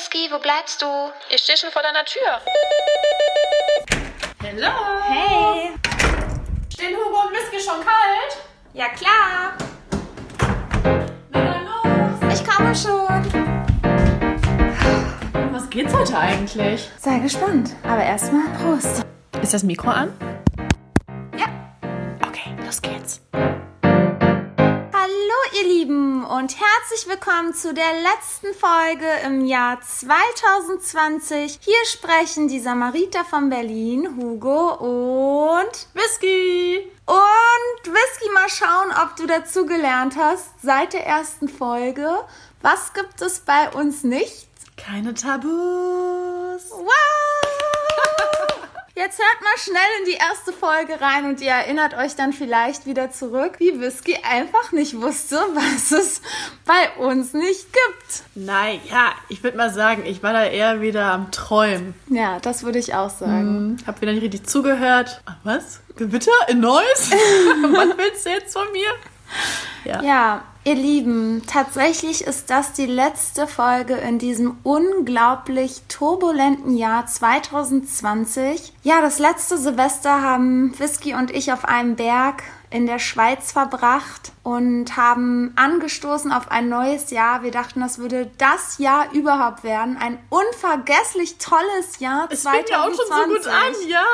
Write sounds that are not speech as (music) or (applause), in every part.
Whisky, wo bleibst du? Ich stehe schon vor deiner Tür. Hallo. Hey. Stehen Hugo und Whisky schon kalt? Ja, klar. Na dann los. Ich komme schon. Was geht's heute eigentlich? Sei gespannt. Aber erstmal Prost. Ist das Mikro an? Ja. Okay, los geht's. Und herzlich willkommen zu der letzten Folge im Jahr 2020. Hier sprechen die Samariter von Berlin, Hugo und Whisky. und Whisky mal schauen, ob du dazu gelernt hast seit der ersten Folge. Was gibt es bei uns nicht? Keine Tabus. Wow! (laughs) Jetzt hört mal schnell in die erste Folge rein und ihr erinnert euch dann vielleicht wieder zurück, wie Whisky einfach nicht wusste, was es bei uns nicht gibt. Naja, ich würde mal sagen, ich war da eher wieder am Träumen. Ja, das würde ich auch sagen. Hm, hab wieder nicht richtig zugehört. Ach, was? Gewitter in Neuss? (laughs) was willst du jetzt von mir? Ja. Ja, ihr Lieben, tatsächlich ist das die letzte Folge in diesem unglaublich turbulenten Jahr 2020. Ja, das letzte Silvester haben Whisky und ich auf einem Berg in der Schweiz verbracht und haben angestoßen auf ein neues Jahr. Wir dachten, das würde das Jahr überhaupt werden. Ein unvergesslich tolles Jahr Es 2020. fängt ja auch schon so gut an, ja.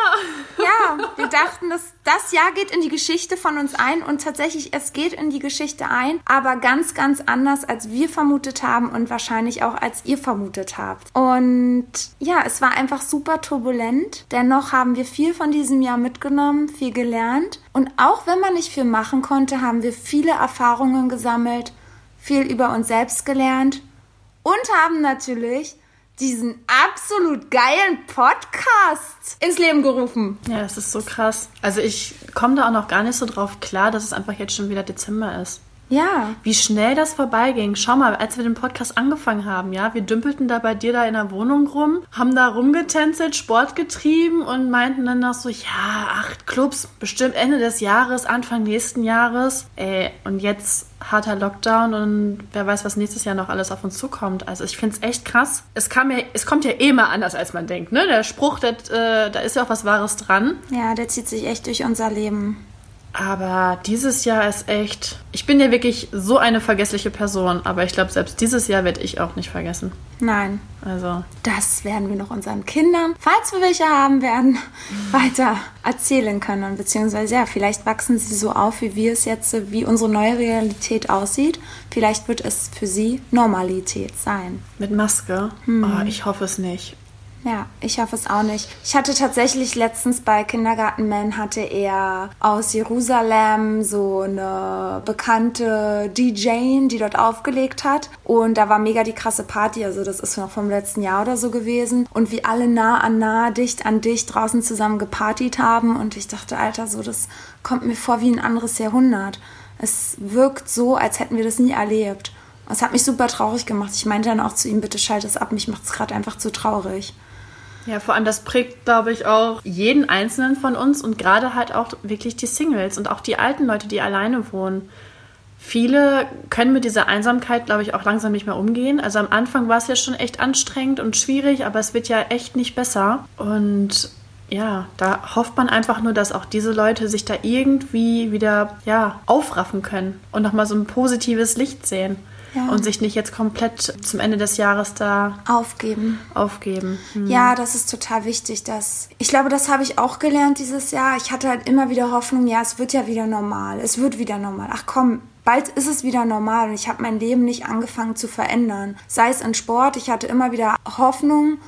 Ja, wir dachten, dass das Jahr geht in die Geschichte von uns ein und tatsächlich, es geht in die Geschichte ein, aber ganz, ganz anders, als wir vermutet haben und wahrscheinlich auch als ihr vermutet habt. Und ja, es war einfach super turbulent. Dennoch haben wir viel von diesem Jahr mitgenommen, viel gelernt. Und auch wenn man nicht viel machen konnte, haben wir viele Erfahrungen gesammelt, viel über uns selbst gelernt und haben natürlich diesen absolut geilen Podcast ins Leben gerufen. Ja, das ist so krass. Also ich komme da auch noch gar nicht so drauf klar, dass es einfach jetzt schon wieder Dezember ist. Ja, Wie schnell das vorbeiging. Schau mal, als wir den Podcast angefangen haben, ja, wir dümpelten da bei dir da in der Wohnung rum, haben da rumgetänzelt, Sport getrieben und meinten dann noch so, ja, acht Clubs, bestimmt Ende des Jahres, Anfang nächsten Jahres. Ey, und jetzt harter Lockdown und wer weiß, was nächstes Jahr noch alles auf uns zukommt. Also ich finde es echt krass. Es, kam ja, es kommt ja eh mal anders, als man denkt, ne? Der Spruch, das, äh, da ist ja auch was Wahres dran. ja, der zieht sich echt durch unser Leben. Aber dieses Jahr ist echt. Ich bin ja wirklich so eine vergessliche Person, aber ich glaube, selbst dieses Jahr werde ich auch nicht vergessen. Nein, Also, das werden wir noch unseren Kindern, falls wir welche haben werden, (laughs) weiter erzählen können. Beziehungsweise, ja, vielleicht wachsen sie so auf, wie wir es jetzt, wie unsere neue Realität aussieht. Vielleicht wird es für sie Normalität sein. mit Maske? Oh, ich hoffe es nicht. Ja, ich hoffe es auch nicht. Ich hatte tatsächlich letztens bei Kindergartenman hatte er aus Jerusalem so eine bekannte DJ, die dort aufgelegt hat. Und da war mega die krasse Party. Also das ist noch vom letzten Jahr oder so gewesen. Und wie alle nah an nah, dicht an dicht draußen zusammen gepartiet haben. Und ich dachte, Alter, so das kommt mir vor wie ein anderes Jahrhundert. Es wirkt so, als hätten wir das nie erlebt. Es hat mich super traurig gemacht. Ich meinte dann auch zu ihm, bitte schalt es ab, mich macht es gerade einfach zu traurig. Ja, vor allem das prägt, glaube ich, auch jeden Einzelnen von uns und gerade halt auch wirklich die Singles und auch die alten Leute, die alleine wohnen. Viele können mit dieser Einsamkeit, glaube ich, auch langsam nicht mehr umgehen. Also am Anfang war es ja schon echt anstrengend und schwierig, aber es wird ja echt nicht besser. Und ja, da hofft man einfach nur, dass auch diese Leute sich da irgendwie wieder ja, aufraffen können und nochmal so ein positives Licht sehen. Ja. Und sich nicht jetzt komplett zum Ende des Jahres da Aufgeben. aufgeben. Hm. Ja, das ist total wichtig. Dass ich glaube, das habe ich auch gelernt dieses Jahr. Ich hatte halt immer wieder Hoffnung, ja, es wird ja wieder normal. Es wird wieder normal. Ach komm, bald ist es wieder normal. Und ich habe mein Leben nicht angefangen zu verändern. Sei es in Sport, ich hatte immer wieder Hoffnung.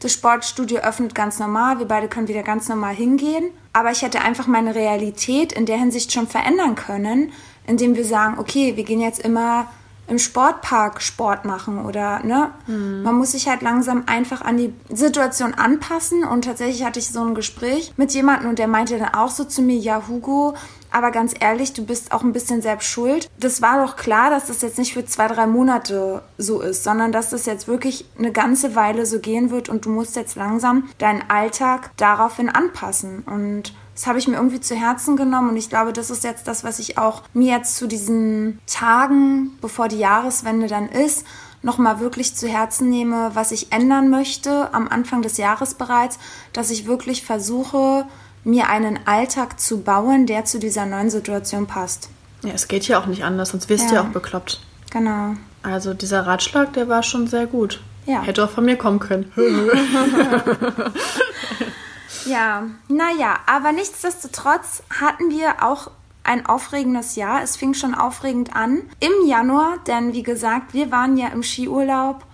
Das Sportstudio öffnet ganz normal. Wir beide können wieder ganz normal hingehen. Aber ich hätte einfach meine Realität in der Hinsicht schon verändern können, indem wir sagen, okay, wir gehen jetzt immer im Sportpark Sport machen oder ne? Man muss sich halt langsam einfach an die Situation anpassen und tatsächlich hatte ich so ein Gespräch mit jemandem und der meinte dann auch so zu mir, ja Hugo, aber ganz ehrlich, du bist auch ein bisschen selbst schuld. Das war doch klar, dass das jetzt nicht für zwei, drei Monate so ist, sondern dass das jetzt wirklich eine ganze Weile so gehen wird und du musst jetzt langsam deinen Alltag daraufhin anpassen und das habe ich mir irgendwie zu Herzen genommen und ich glaube, das ist jetzt das, was ich auch mir jetzt zu diesen Tagen, bevor die Jahreswende dann ist, nochmal wirklich zu Herzen nehme, was ich ändern möchte am Anfang des Jahres bereits, dass ich wirklich versuche, mir einen Alltag zu bauen, der zu dieser neuen Situation passt. Ja, es geht ja auch nicht anders, sonst wirst du Ja. ja auch bekloppt. Genau. Also dieser Ratschlag, der war schon sehr gut. Ja. Hätte auch von mir kommen können. (laughs) (laughs) Ja, naja, aber nichtsdestotrotz hatten wir auch ein aufregendes Jahr. Es fing schon aufregend an im Januar, denn wie gesagt, wir waren ja im Skiurlaub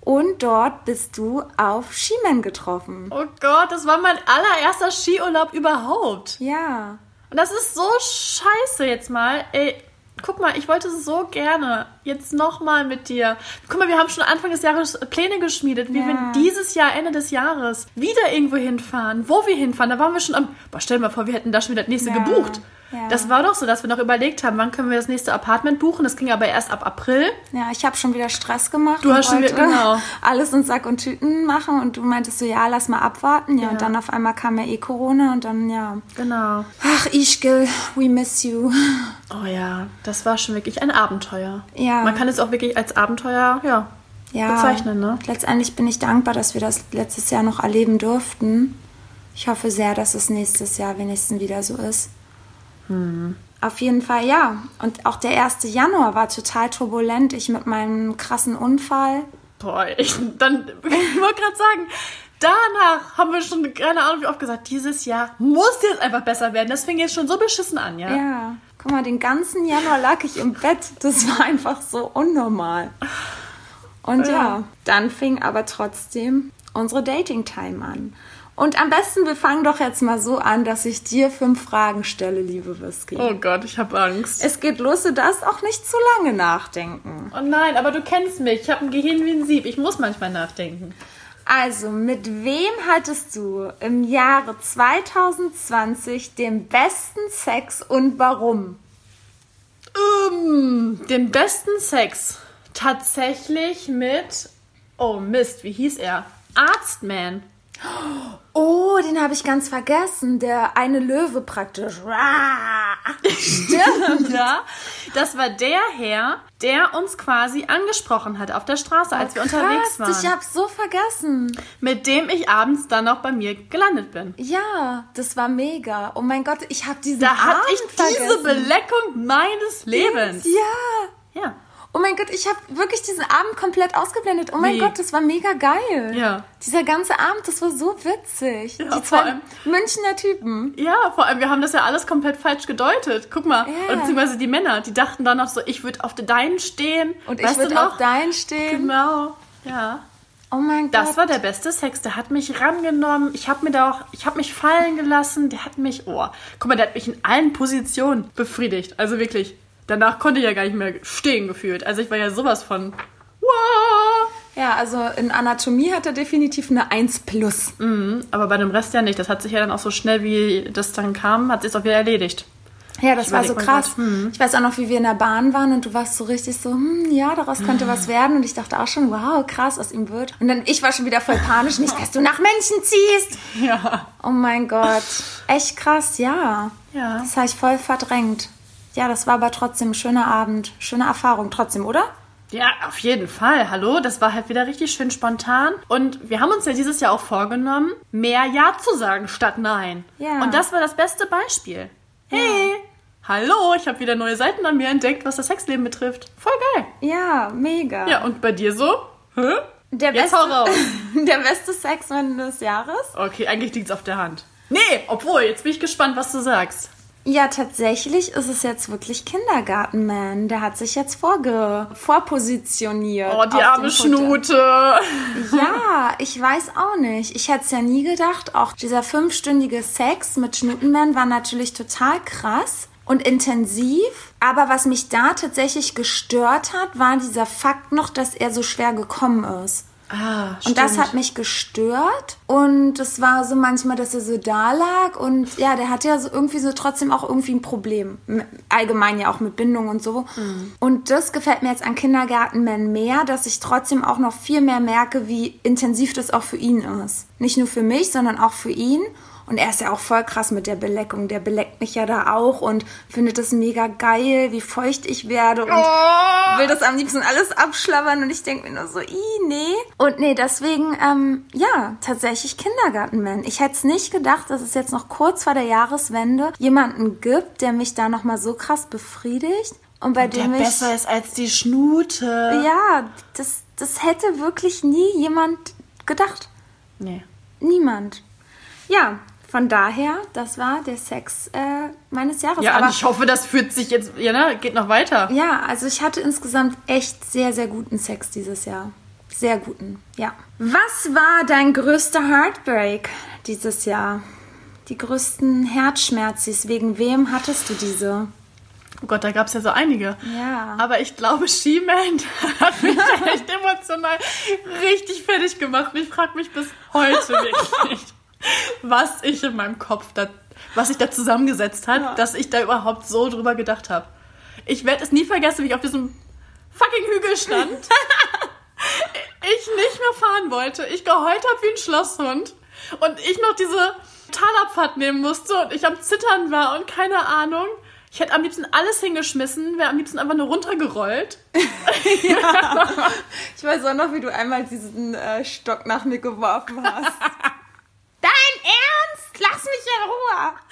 und dort bist du auf Skimen getroffen. oh Gott, das war mein allererster Skiurlaub überhaupt. Ja. Und das ist so scheiße jetzt mal. Ey, guck mal, ich wollte so gerne jetzt nochmal mit dir. Guck mal, wir haben schon Anfang des Jahres Pläne geschmiedet, wie Ja. wir dieses Jahr, Ende des Jahres, wieder irgendwo hinfahren, wo wir hinfahren. Da waren wir schon am. Boah, stell dir mal vor, wir hätten da schon wieder das nächste Ja. gebucht. Ja. Das war doch so, dass wir noch überlegt haben, wann können wir das nächste Apartment buchen. Das ging aber erst ab April. Ja, ich habe schon wieder Stress gemacht. Du und hast schon wieder- genau. (laughs) Alles in Sack und Tüten machen und du meintest so, ja, lass mal abwarten. Ja, Ja. und dann auf einmal kam ja eh Corona und dann, ja. Genau. Ach, Ischgl, we miss you. (laughs) Oh ja, das war schon wirklich ein Abenteuer. Ja. Man kann es auch wirklich als Abenteuer, ja, ja, bezeichnen, ne? Letztendlich bin ich dankbar, dass wir das letztes Jahr noch erleben durften. Ich hoffe sehr, dass es nächstes Jahr wenigstens wieder so ist. Hm. Auf jeden Fall, ja. Und auch der 1. Januar war total turbulent. Ich mit meinem krassen Unfall. Boah, ich, dann, (laughs) ich wollte gerade sagen, danach haben wir schon, keine Ahnung wie oft gesagt, dieses Jahr muss jetzt einfach besser werden. Das fing jetzt schon so beschissen an, ja? Ja. Guck mal, den ganzen Januar lag ich im Bett. Das war einfach so unnormal. Und ja, Ja. dann fing aber trotzdem unsere Dating-Time an. Und am besten, wir fangen doch jetzt mal so an, dass ich dir fünf Fragen stelle, liebe Whisky. Oh Gott, ich habe Angst. Es geht los, du darfst auch nicht zu lange nachdenken. Oh nein, aber du kennst mich. Ich habe ein Gehirn wie ein Sieb. Ich muss manchmal nachdenken. Also, mit wem hattest du im Jahre 2020 den besten Sex und warum? Ähm, den besten Sex. Tatsächlich mit. Oh Mist, wie hieß er? Arztman. Oh, den habe ich ganz vergessen. Der eine Löwe praktisch. Stimmt, ja. Das war der Herr, der uns quasi angesprochen hat auf der Straße, als wir unterwegs waren. Ich hab's so vergessen. mit dem ich abends dann noch bei mir gelandet bin. Ja, das war mega. Oh mein Gott, ich habe diesen Da hatte ich diese vergessen. Beleckung meines Lebens. Ja. Ja. Oh mein Gott, ich habe wirklich diesen Abend komplett ausgeblendet. Oh mein Wie? Gott, das war mega geil. Ja. Dieser ganze Abend, das war so witzig. Ja, Die vor zwei allem- Münchner Typen. Ja, vor allem, wir haben das ja alles komplett falsch gedeutet. Guck mal, Ja. oder beziehungsweise die Männer, die dachten dann noch so, ich würde auf deinen stehen. Und weißt ich würde auf deinen stehen. Genau, ja. Oh mein Das Gott. war der beste Sex. Der hat mich rangenommen. Ich habe mir da auch, ich habe mich fallen gelassen. Der hat mich, oh, guck mal, der hat mich in allen Positionen befriedigt. Also wirklich. Danach konnte ich ja gar nicht mehr stehen gefühlt. Also ich war ja sowas von, wow. Ja, also in Anatomie hat er definitiv eine 1 plus. Mhm, aber bei dem Rest ja nicht. Das hat sich ja dann auch so schnell, wie das dann kam, hat sich auch wieder erledigt. Ja, das Ich war so krass. grad, hm. Ich weiß auch noch, wie wir in der Bahn waren und du warst so richtig so, hm, ja, daraus könnte Ah. was werden. Und ich dachte auch schon, wow, krass, aus ihm wird. Und dann, ich war schon wieder voll panisch, nicht, dass du nach Menschen ziehst. (laughs) Ja. Oh mein Gott. Echt krass, ja. Ja. Das habe ich voll verdrängt. Ja, das war aber trotzdem ein schöner Abend. Schöne Erfahrung trotzdem, oder? Ja, auf jeden Fall. Hallo, das war halt wieder richtig schön spontan. Und wir haben uns ja dieses Jahr auch vorgenommen, mehr Ja zu sagen statt Nein. Ja. Und das war das beste Beispiel. Hey, hallo, ich habe wieder neue Seiten an mir entdeckt, was das Sexleben betrifft. Voll geil. Ja, mega. Ja, und bei dir so? Hä? Der Jetzt beste, hau raus. (laughs) der beste Sexmann des Jahres? Okay, eigentlich liegt's auf der Hand. Nee, obwohl, jetzt bin ich gespannt, was du sagst. Ja, tatsächlich ist es jetzt wirklich Kindergartenman. Der hat sich jetzt vorge vorpositioniert. Oh, die arme. Schnute. Ja, ich weiß auch nicht. Ich hätte es ja nie gedacht. Auch dieser fünfstündige Sex mit Schnutenman war natürlich total krass und intensiv. Aber was mich da tatsächlich gestört hat, war dieser Fakt noch, dass er so schwer gekommen ist. Ah, Und das hat mich gestört. Und es war so manchmal, dass er so da lag. Und ja, der hatte ja so irgendwie so trotzdem auch irgendwie ein Problem. Allgemein ja auch mit Bindung und so. Und das gefällt mir jetzt an Kindergartenman mehr, dass ich trotzdem auch noch viel mehr merke, wie intensiv das auch für ihn ist. Nicht nur für mich, sondern auch für ihn. Und er ist ja auch voll krass mit der Beleckung. Der beleckt mich ja da auch und findet es mega geil, wie feucht ich werde und Oh. will das am liebsten alles abschlabbern. Und ich denke mir nur so, i nee. Und nee, deswegen, ähm, ja, tatsächlich Kindergartenman. Ich hätte es nicht gedacht, dass es jetzt noch kurz vor der Jahreswende jemanden gibt, der mich da nochmal so krass befriedigt. Und bei Der dem ich. besser ist als die Schnute. Ja, das, das hätte wirklich nie jemand gedacht. Nee. Niemand. Ja, von daher, das war der Sex äh, meines Jahres. Ja, Aber und ich hoffe, das führt sich jetzt, ja, ne, geht noch weiter. ja, also ich hatte insgesamt echt sehr, sehr guten Sex dieses Jahr. Sehr guten, ja. Was war dein größter Heartbreak dieses Jahr? Die größten Herzschmerzis, wegen wem hattest du diese? Oh Gott, da gab es ja so einige. Ja. Aber ich glaube, She-Man (laughs) hat mich echt emotional richtig fertig gemacht. Und ich frage mich bis heute wirklich, was ich in meinem Kopf da, was sich da zusammengesetzt hat, dass ich da überhaupt so drüber gedacht habe. Ich werde es nie vergessen, wie ich auf diesem fucking Hügel stand. (laughs) ich nicht mehr fahren wollte. Ich geheult habe wie ein Schlosshund. Und ich noch diese Talabfahrt nehmen musste und ich am Zittern war und keine Ahnung. Ich hätte am liebsten alles hingeschmissen, wäre am liebsten einfach nur runtergerollt. (laughs) (laughs) Ich weiß auch noch, wie du einmal diesen äh, Stock nach mir geworfen hast. Dein Ernst? Lass mich in Ruhe. (laughs)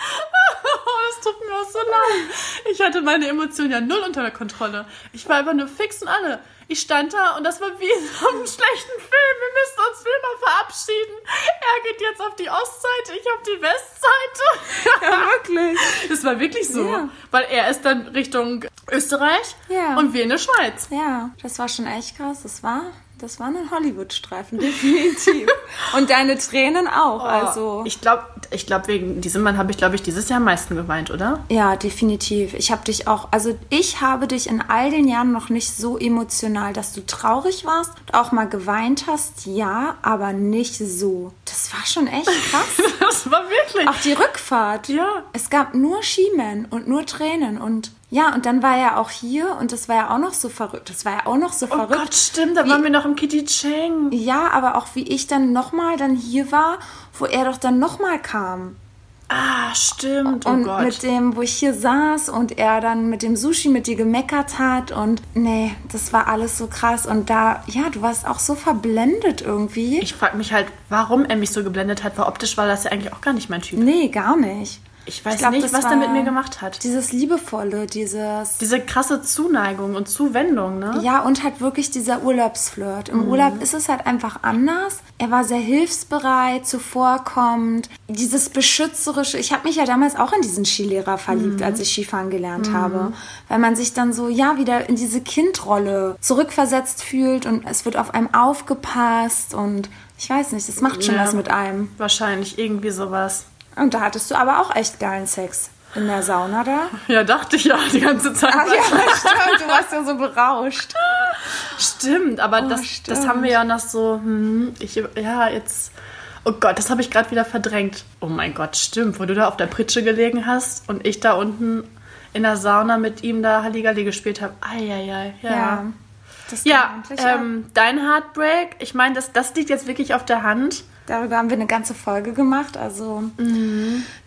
Das tut mir auch so leid. Ich hatte meine Emotionen ja null unter der Kontrolle. Ich war einfach nur fix und alle. Ich stand da und das war wie in so einem schlechten Film. Wir müssen uns für immer verabschieden. Er geht jetzt auf die Ostseite, ich auf die Westseite. Ja, wirklich. (laughs) Das war wirklich so. Ja. Weil er ist dann Richtung Österreich Ja. und wir in der Schweiz. Ja, das war schon echt krass. Das war, das war ein Hollywood-Streifen, (laughs) definitiv. Und deine Tränen auch, also. Ich glaube, ich glaub, wegen diesem Mann habe ich, glaube ich, dieses Jahr am meisten geweint, oder? Ja, definitiv. Ich habe dich auch, also ich habe dich in all den Jahren noch nicht so emotional, dass du traurig warst und auch mal geweint hast, ja, aber nicht so. Das war schon echt krass. (laughs) Das war wirklich. auch die Rückfahrt. Ja. Es gab nur Skimen und nur Tränen und ja, und dann war er auch hier und das war ja auch noch so verrückt. Das war ja auch noch so Oh verrückt. Gott, stimmt, da waren wir noch im Kitty Cheng. Ja, aber auch wie ich dann nochmal dann hier war, wo er doch dann nochmal kam. Ah, stimmt. Oh und Gott. mit dem, wo ich hier saß und er dann mit dem Sushi mit dir gemeckert hat und nee, das war alles so krass und da, ja, du warst auch so verblendet irgendwie. ich frage mich halt, warum er mich so geblendet hat, weil optisch war das ja eigentlich auch gar nicht mein Typ. nee, gar nicht. Ich weiß glaub, nicht, was der mit mir gemacht hat. Dieses liebevolle, dieses Diese krasse Zuneigung und Zuwendung, ne? Ja, und halt wirklich dieser Urlaubsflirt. Im Urlaub ist es halt einfach anders. Er war sehr hilfsbereit, zuvorkommend. Dieses beschützerische. Ich habe mich ja damals auch in diesen Skilehrer verliebt, als ich Skifahren gelernt habe. Weil man sich dann so, ja, wieder in diese Kindrolle zurückversetzt fühlt und es wird auf einem aufgepasst und ich weiß nicht, das macht schon Ja. was mit einem. Wahrscheinlich irgendwie sowas. Und da hattest du aber auch echt geilen Sex. In der Sauna da. (laughs) Ja, dachte ich ja die ganze Zeit. Ach ja, (laughs) stimmt, du warst ja so berauscht. Stimmt, aber das, Oh, stimmt. das haben wir ja noch so, hm, ich, ja, jetzt, oh Gott, das habe ich gerade wieder verdrängt. Oh mein Gott, stimmt, wo du da auf der Pritsche gelegen hast und ich da unten in der Sauna mit ihm da Halligalli gespielt habe. Eieiei, ja. Ja. Das Ja, ähm, dein Heartbreak, ich meine, das, das liegt jetzt wirklich auf der Hand. Darüber haben wir eine ganze Folge gemacht. Also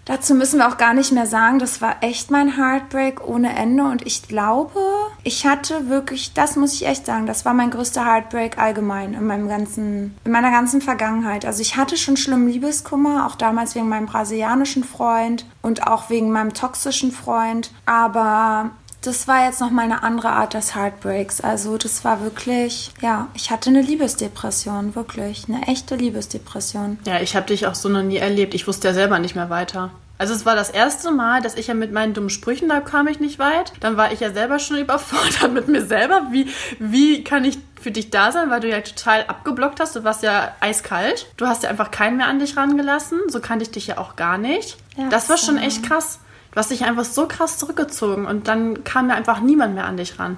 dazu müssen wir auch gar nicht mehr sagen. Das war echt mein Heartbreak ohne Ende. Und ich glaube, ich hatte wirklich, das muss ich echt sagen, das war mein größter Heartbreak allgemein in meinem ganzen, in meiner ganzen Vergangenheit. Also ich hatte schon schlimmen Liebeskummer, auch damals wegen meinem brasilianischen Freund und auch wegen meinem toxischen Freund. Aber das war jetzt nochmal eine andere Art des Heartbreaks. Also das war wirklich, ja, ich hatte eine Liebesdepression, wirklich. Eine echte Liebesdepression. Ja, ich habe dich auch so noch nie erlebt. Ich wusste ja selber nicht mehr weiter. Also es war das erste Mal, dass ich ja mit meinen dummen Sprüchen, da kam ich nicht weit. Dann war ich ja selber schon (laughs) überfordert mit mir selber. Wie, wie kann ich für dich da sein, weil du ja total abgeblockt hast. Du warst ja eiskalt. Du hast ja einfach keinen mehr an dich rangelassen. So kannte ich dich ja auch gar nicht. Ja, das war schon echt krass. Du hast dich einfach so krass zurückgezogen und dann kam ja einfach niemand mehr an dich ran.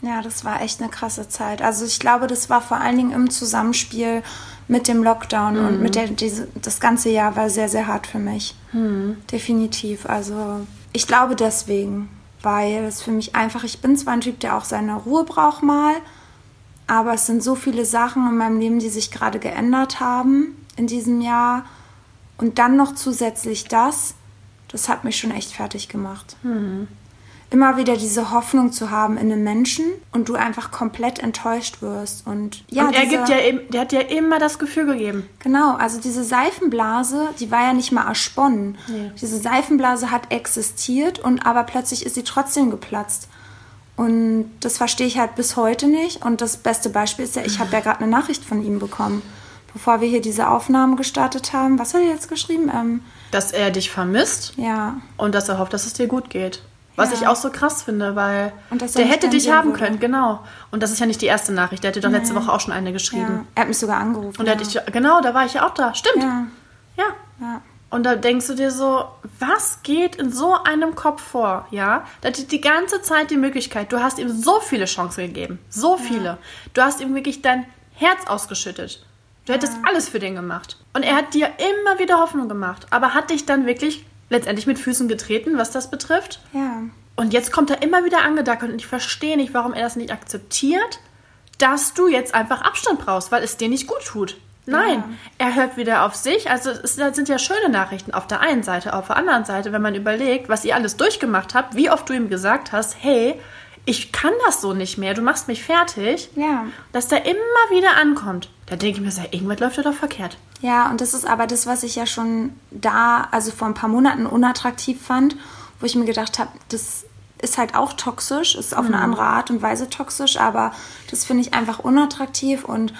Ja, das war echt eine krasse Zeit. Also ich glaube, das war vor allen Dingen im Zusammenspiel mit dem Lockdown und mit der, diese, das ganze Jahr war sehr, sehr hart für mich. Definitiv. Also ich glaube deswegen, weil es für mich einfach, ich bin zwar ein Typ, der auch seine Ruhe braucht mal, aber es sind so viele Sachen in meinem Leben, die sich gerade geändert haben in diesem Jahr. Und dann noch zusätzlich das, das hat mich schon echt fertig gemacht. Immer wieder diese Hoffnung zu haben in einem Menschen und du einfach komplett enttäuscht wirst. Und ja, und er diese- gibt ja, der hat ja immer das Gefühl gegeben. Genau, also diese Seifenblase, die war ja nicht mal ersponnen. Nee. Diese Seifenblase hat existiert und aber plötzlich ist sie trotzdem geplatzt. Und das verstehe ich halt bis heute nicht. Und das beste Beispiel ist ja, ich habe ja gerade eine Nachricht von ihm bekommen, bevor wir hier diese Aufnahmen gestartet haben. Was hat er jetzt geschrieben? Ähm, Dass er dich vermisst ja, und dass er hofft, dass es dir gut geht. Was Ja. ich auch so krass finde, weil er der hätte dich haben würde. können, genau. Und das ist ja nicht die erste Nachricht. Der hatte doch letzte Woche auch schon eine geschrieben. ja. Er hat mich sogar angerufen. Und da ja. hatte ich, genau, da war ich ja auch da. Stimmt. ja, ja. Und da denkst du dir so, was geht in so einem Kopf vor, ja? Da hat die ganze Zeit die Möglichkeit, du hast ihm so viele Chancen gegeben, so viele. Du hast ihm wirklich dein Herz ausgeschüttet. Du hättest alles für den gemacht. Und er hat dir immer wieder Hoffnung gemacht, aber hat dich dann wirklich letztendlich mit Füßen getreten, was das betrifft. ja. Und jetzt kommt er immer wieder angedackelt und ich verstehe nicht, warum er das nicht akzeptiert, dass du jetzt einfach Abstand brauchst, weil es dir nicht gut tut. Nein, er hört wieder auf sich. Also es sind ja schöne Nachrichten auf der einen Seite, auf der anderen Seite, wenn man überlegt, was ihr alles durchgemacht habt, wie oft du ihm gesagt hast, hey, ich kann das so nicht mehr, du machst mich fertig, Ja. dass der immer wieder ankommt. Da denke ich mir, so, irgendwas läuft ja doch verkehrt. Ja, und das ist aber das, was ich ja schon da, also vor ein paar Monaten unattraktiv fand, wo ich mir gedacht habe, das ist halt auch toxisch, ist auf eine andere Art und Weise toxisch, aber das finde ich einfach unattraktiv und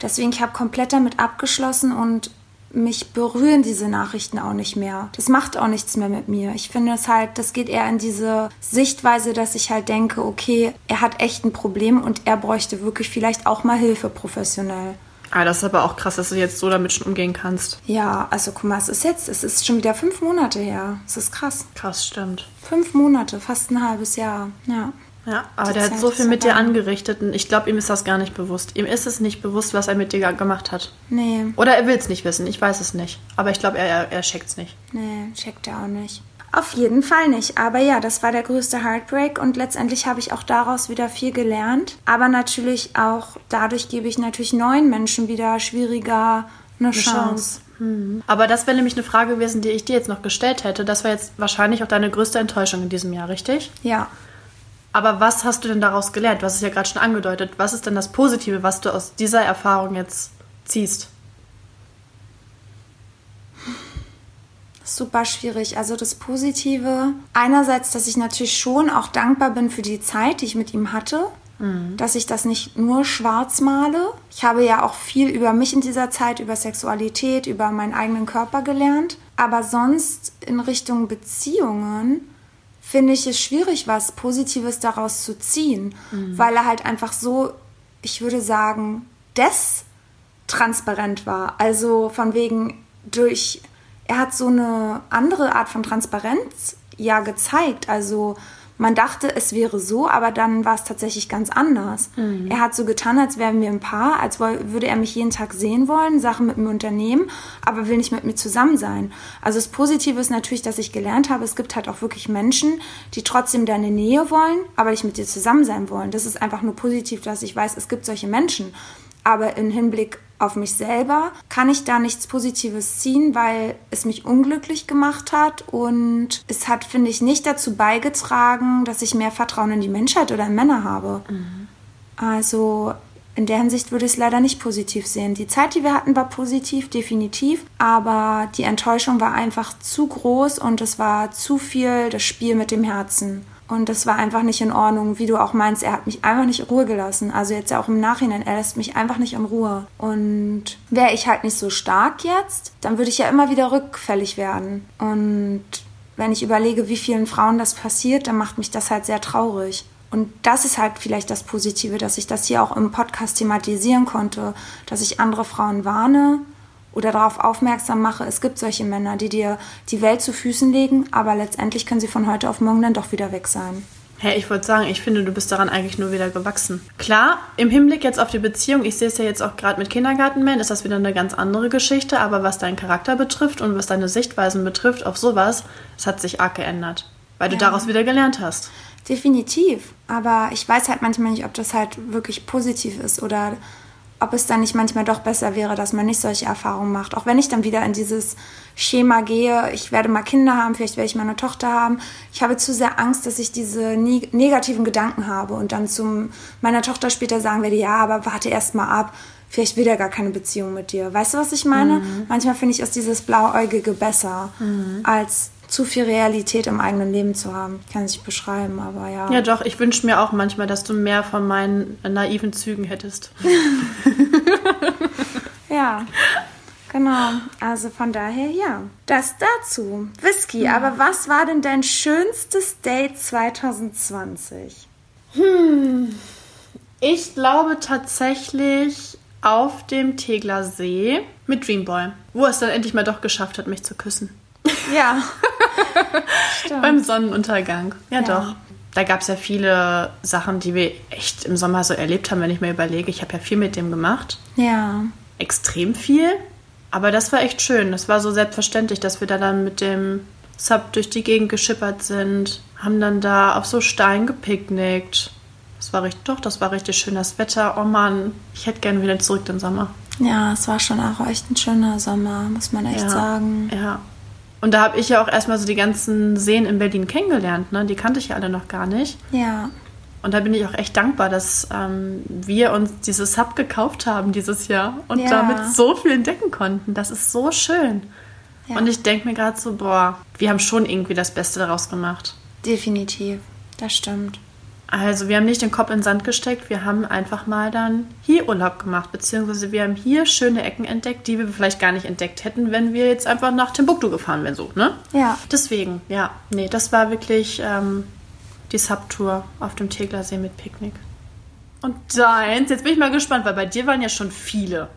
deswegen, ich habe komplett damit abgeschlossen und mich berühren diese Nachrichten auch nicht mehr. Das macht auch nichts mehr mit mir. Ich finde es halt, das geht eher in diese Sichtweise, dass ich halt denke, okay, er hat echt ein Problem und er bräuchte wirklich vielleicht auch mal Hilfe professionell. Ah, das ist aber auch krass, dass du jetzt so damit schon umgehen kannst. Ja, also guck mal, es ist jetzt, es ist schon wieder fünf Monate her. Es ist krass. Krass, stimmt. Fünf Monate, fast ein halbes Jahr. Ja. Ja, aber der hat so viel mit dir angerichtet und ich glaube, ihm ist das gar nicht bewusst. Ihm ist es nicht bewusst, was er mit dir gemacht hat. Nee, Oder er will es nicht wissen, ich weiß es nicht. Aber ich glaube, er, er, er checkt es nicht. nee, checkt er auch nicht. Auf jeden Fall nicht. Aber ja, das war der größte Heartbreak und letztendlich habe ich auch daraus wieder viel gelernt. Aber natürlich auch dadurch gebe ich natürlich neuen Menschen wieder schwieriger eine, Chance. Hm. Aber das wäre nämlich eine Frage gewesen, die ich dir jetzt noch gestellt hätte. Das war jetzt wahrscheinlich auch deine größte Enttäuschung in diesem Jahr, richtig? Ja. Aber was hast du denn daraus gelernt? Du hast es ja gerade schon angedeutet. Was ist denn das Positive, was du aus dieser Erfahrung jetzt ziehst? super schwierig. Also das Positive, einerseits, dass ich natürlich schon auch dankbar bin für die Zeit, die ich mit ihm hatte, dass ich das nicht nur schwarz male. Ich habe ja auch viel über mich in dieser Zeit, über Sexualität, über meinen eigenen Körper gelernt. Aber sonst in Richtung Beziehungen finde ich es schwierig, was Positives daraus zu ziehen, weil er halt einfach so, ich würde sagen, destransparent war. Also von wegen durch, er hat so eine andere Art von Transparenz ja gezeigt. Also man dachte, es wäre so, aber dann war es tatsächlich ganz anders. Er hat so getan, als wären wir ein Paar, als würde er mich jeden Tag sehen wollen, Sachen mit mir unternehmen, aber will nicht mit mir zusammen sein. Also das Positive ist natürlich, dass ich gelernt habe, es gibt halt auch wirklich Menschen, die trotzdem deine Nähe wollen, aber nicht mit dir zusammen sein wollen. Das ist einfach nur positiv, dass ich weiß, es gibt solche Menschen. Aber im Hinblick auf mich selber kann ich da nichts Positives ziehen, weil es mich unglücklich gemacht hat und es hat, finde ich, nicht dazu beigetragen, dass ich mehr Vertrauen in die Menschheit oder in Männer habe. Also in der Hinsicht würde ich es leider nicht positiv sehen. Die Zeit, die wir hatten, war positiv, definitiv, aber die Enttäuschung war einfach zu groß und es war zu viel das Spiel mit dem Herzen. Und das war einfach nicht in Ordnung, wie du auch meinst, er hat mich einfach nicht in Ruhe gelassen. Also jetzt ja auch im Nachhinein, er lässt mich einfach nicht in Ruhe. Und wäre ich halt nicht so stark jetzt, dann würde ich ja immer wieder rückfällig werden. Und wenn ich überlege, wie vielen Frauen das passiert, dann macht mich das halt sehr traurig. Und das ist halt vielleicht das Positive, dass ich das hier auch im Podcast thematisieren konnte, dass ich andere Frauen warne oder darauf aufmerksam mache, es gibt solche Männer, die dir die Welt zu Füßen legen, aber letztendlich können sie von heute auf morgen dann doch wieder weg sein. Hey, ich wollte sagen, ich finde, du bist daran eigentlich nur wieder gewachsen. Klar, im Hinblick jetzt auf die Beziehung, ich sehe es ja jetzt auch gerade mit Kindergartenman, ist das wieder eine ganz andere Geschichte, aber was deinen Charakter betrifft und was deine Sichtweisen betrifft auf sowas, es hat sich arg geändert, weil du Ja. daraus wieder gelernt hast. Definitiv. Aber ich weiß halt manchmal nicht, ob das halt wirklich positiv ist oder ob es dann nicht manchmal doch besser wäre, dass man nicht solche Erfahrungen macht. Auch wenn ich dann wieder in dieses Schema gehe, ich werde mal Kinder haben, vielleicht werde ich mal eine Tochter haben. Ich habe zu sehr Angst, dass ich diese negativen Gedanken habe und dann zu meiner Tochter später sagen werde, ja, aber warte erst mal ab, vielleicht will er gar keine Beziehung mit dir. Weißt du, was ich meine? Mhm. Manchmal finde ich, ist dieses Blauäugige besser, mhm. als zu viel Realität im eigenen Leben zu haben. Ich kann es nicht beschreiben, aber ja. Ja, doch, ich wünsche mir auch manchmal, dass du mehr von meinen naiven Zügen hättest. (laughs) ja. Genau, also von daher ja. Das dazu. Whisky, ja. aber was war denn dein schönstes Date 2020? Hm, ich glaube tatsächlich auf dem Tegler See mit Dreamboy, wo es dann endlich mal doch geschafft hat, mich zu küssen. Ja. (laughs) Beim Sonnenuntergang. Ja, ja. doch. Da gab es ja viele Sachen, die wir echt im Sommer so erlebt haben, wenn ich mir überlege. Ich habe ja viel mit dem gemacht. Ja. Extrem viel. Aber das war echt schön. Das war so selbstverständlich, dass wir da dann mit dem Sub durch die Gegend geschippert sind, haben dann da auf so Stein gepicknickt. Das war richtig, doch, das war richtig schön, das Wetter. Oh Mann, ich hätte gerne wieder zurück den Sommer. Ja, es war schon auch echt ein schöner Sommer, muss man echt ja, sagen. Ja. Und da habe ich ja auch erstmal so die ganzen Seen in Berlin kennengelernt, ne? Die kannte ich ja alle noch gar nicht. Ja. Und da bin ich auch echt dankbar, dass ähm, wir uns dieses Sub gekauft haben dieses Jahr und ja. damit so viel entdecken konnten. Das ist so schön. Ja. Und ich denke mir gerade so, boah, wir haben schon irgendwie das Beste daraus gemacht. Definitiv, das stimmt. Also wir haben nicht den Kopf in den Sand gesteckt, wir haben einfach mal dann hier Urlaub gemacht, beziehungsweise wir haben hier schöne Ecken entdeckt, die wir vielleicht gar nicht entdeckt hätten, wenn wir jetzt einfach nach Timbuktu gefahren wären, so, ne? Ja. Deswegen, ja, nee, das war wirklich ähm, die Subtour auf dem Teglersee mit Picknick. Und deins, jetzt bin ich mal gespannt, weil bei dir waren ja schon viele.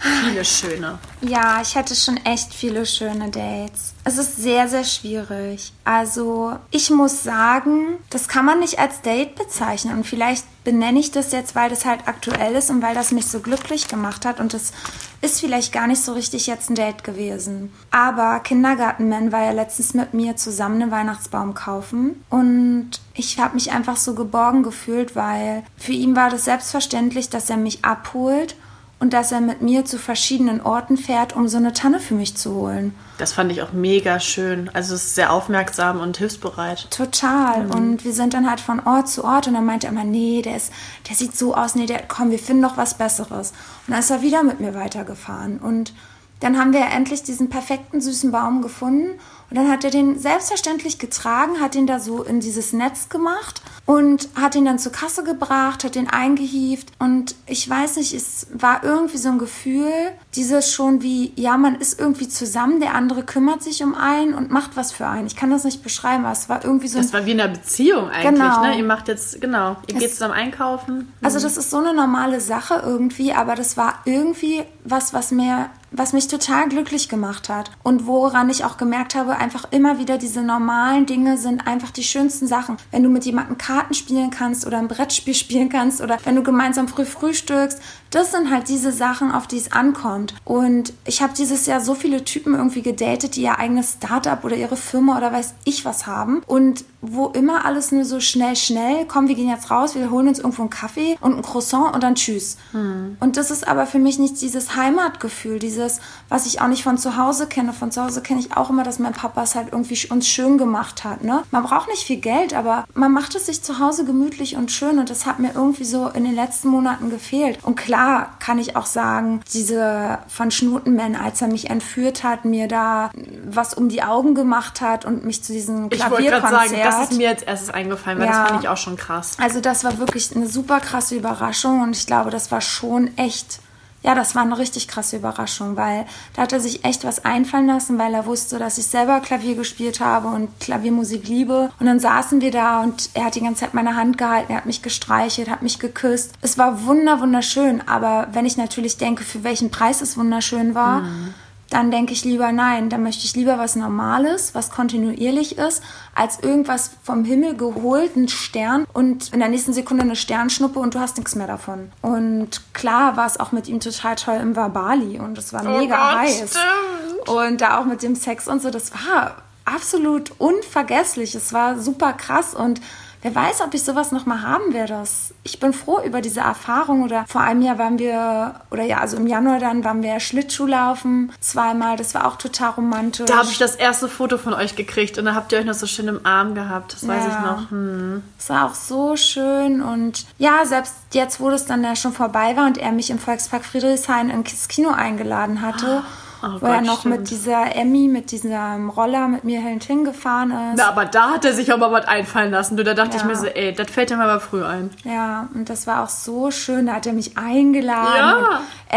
Viele schöne. Ja, ich hatte schon echt viele schöne Dates. Es ist sehr, sehr schwierig. Also, ich muss sagen, das kann man nicht als Date bezeichnen. Und vielleicht benenne ich das jetzt, weil das halt aktuell ist und weil das mich so glücklich gemacht hat. Und das ist vielleicht gar nicht so richtig jetzt ein Date gewesen. Aber Kindergartenman war ja letztens mit mir zusammen einen Weihnachtsbaum kaufen. Und ich habe mich einfach so geborgen gefühlt, weil für ihn war das selbstverständlich, dass er mich abholt und dass er mit mir zu verschiedenen Orten fährt, um so eine Tanne für mich zu holen. Das fand ich auch mega schön. Also es ist sehr aufmerksam und hilfsbereit. Total. Mhm. Und wir sind dann halt von Ort zu Ort und dann meinte er immer, nee, der ist, der sieht so aus, nee, der, komm, wir finden noch was Besseres. Und dann ist er wieder mit mir weitergefahren. Und dann haben wir endlich diesen perfekten süßen Baum gefunden und dann hat er den selbstverständlich getragen, hat ihn da so in dieses Netz gemacht und hat ihn dann zur Kasse gebracht, hat ihn eingehieft. Und ich weiß nicht, es war irgendwie so ein Gefühl, dieses schon wie, ja, man ist irgendwie zusammen, der andere kümmert sich um einen und macht was für einen. Ich kann das nicht beschreiben, aber es war irgendwie so. Das war wie in einer Beziehung eigentlich, genau. ne? Ihr macht jetzt, genau, ihr es, geht zusammen einkaufen. Also mhm. das ist so eine normale Sache irgendwie, aber das war irgendwie was, was mir was mich total glücklich gemacht hat und woran ich auch gemerkt habe, einfach immer wieder diese normalen Dinge sind einfach die schönsten Sachen. Wenn du mit jemandem Karten spielen kannst oder ein Brettspiel (laughs) spielen kannst oder wenn du gemeinsam früh frühstückst, das sind halt diese Sachen, auf die es ankommt. Und ich habe dieses Jahr so viele Typen irgendwie gedatet, die ihr eigenes Startup oder ihre Firma oder weiß ich was haben und wo immer alles nur so schnell, schnell, komm, wir gehen jetzt raus, wir holen uns irgendwo einen Kaffee und ein Croissant und dann tschüss. Hm. Und das ist aber für mich nicht dieses Heimatgefühl, dieses, was ich auch nicht von zu Hause kenne. Von zu Hause kenne ich auch immer, dass mein Papa es halt irgendwie uns schön gemacht hat. Ne? Man braucht nicht viel Geld, aber man macht es sich zu Hause gemütlich und schön und das hat mir irgendwie so in den letzten Monaten gefehlt. Und klar kann ich auch sagen, diese von Schnutenman, als er mich entführt hat, mir da was um die Augen gemacht hat und mich zu diesem Klavierkonzert das ist mir als erstes eingefallen, weil ja. das fand ich auch schon krass. Also das war wirklich eine super krasse Überraschung und ich glaube, das war schon echt, ja, das war eine richtig krasse Überraschung, weil da hat er sich echt was einfallen lassen, weil er wusste, dass ich selber Klavier gespielt habe und Klaviermusik liebe. Und dann saßen wir da und er hat die ganze Zeit meine Hand gehalten, er hat mich gestreichelt, hat mich geküsst. Es war wunder, wunderschön, aber wenn ich natürlich denke, für welchen Preis es wunderschön war, mhm dann denke ich lieber nein, dann möchte ich lieber was Normales, was kontinuierlich ist, als irgendwas vom Himmel geholt, ein Stern und in der nächsten Sekunde eine Sternschnuppe und du hast nichts mehr davon. Und klar war es auch mit ihm total toll im Bali und es war oh mega Gott, heiß. Stimmt. Und da auch mit dem Sex und so, das war absolut unvergesslich. Es war super krass und wer weiß, ob ich sowas nochmal haben werde. Ich bin froh über diese Erfahrung oder vor einem Jahr waren wir, oder ja, also im Januar dann waren wir Schlittschuhlaufen zweimal. Das war auch total romantisch. Da habe ich das erste Foto von euch gekriegt und da habt ihr euch noch so schön im Arm gehabt. Das weiß Ja. ich noch. Hm. Es war auch so schön und ja, selbst jetzt, wo das dann ja schon vorbei war und er mich im Volkspark Friedrichshain ins Kino eingeladen hatte, Oh wo er Gott, noch stimmt. mit dieser Emmy, mit diesem Roller mit mir hin- hingefahren ist. Na, aber da hat er sich aber was einfallen lassen. Du, da dachte ich Ja. mir so, ey, das fällt ihm aber früh ein. Ja, und das war auch so schön. Da hat er mich eingeladen Ja. und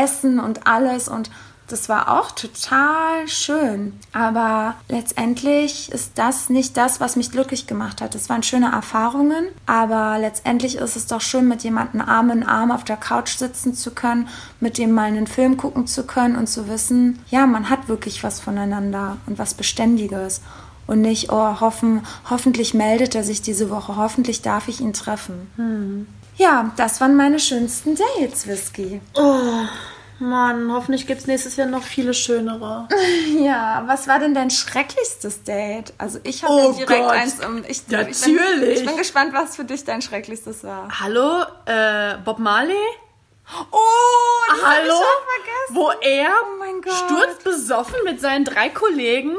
Essen und alles und das war auch total schön. Aber letztendlich ist das nicht das, was mich glücklich gemacht hat. Es waren schöne Erfahrungen, aber letztendlich ist es doch schön, mit jemandem Arm in Arm auf der Couch sitzen zu können, mit dem mal einen Film gucken zu können und zu wissen, ja, man hat wirklich was voneinander und was Beständiges. Und nicht, oh, hoffen, hoffentlich meldet er sich diese Woche, hoffentlich darf ich ihn treffen. Ja, das waren meine schönsten Dates, Whisky. Mann, hoffentlich gibt's nächstes Jahr noch viele schönere. (laughs) Ja, was war denn dein schrecklichstes Date? Also ich habe Oh ja direkt Gott. eins um. Ich, Ich bin, Natürlich. ich bin gespannt, was für dich dein schrecklichstes war. Hallo, äh, Bob Marley? Oh, das hab ich Hallo? schon vergessen. Wo er Oh mein Gott. sturzbesoffen mit seinen drei Kollegen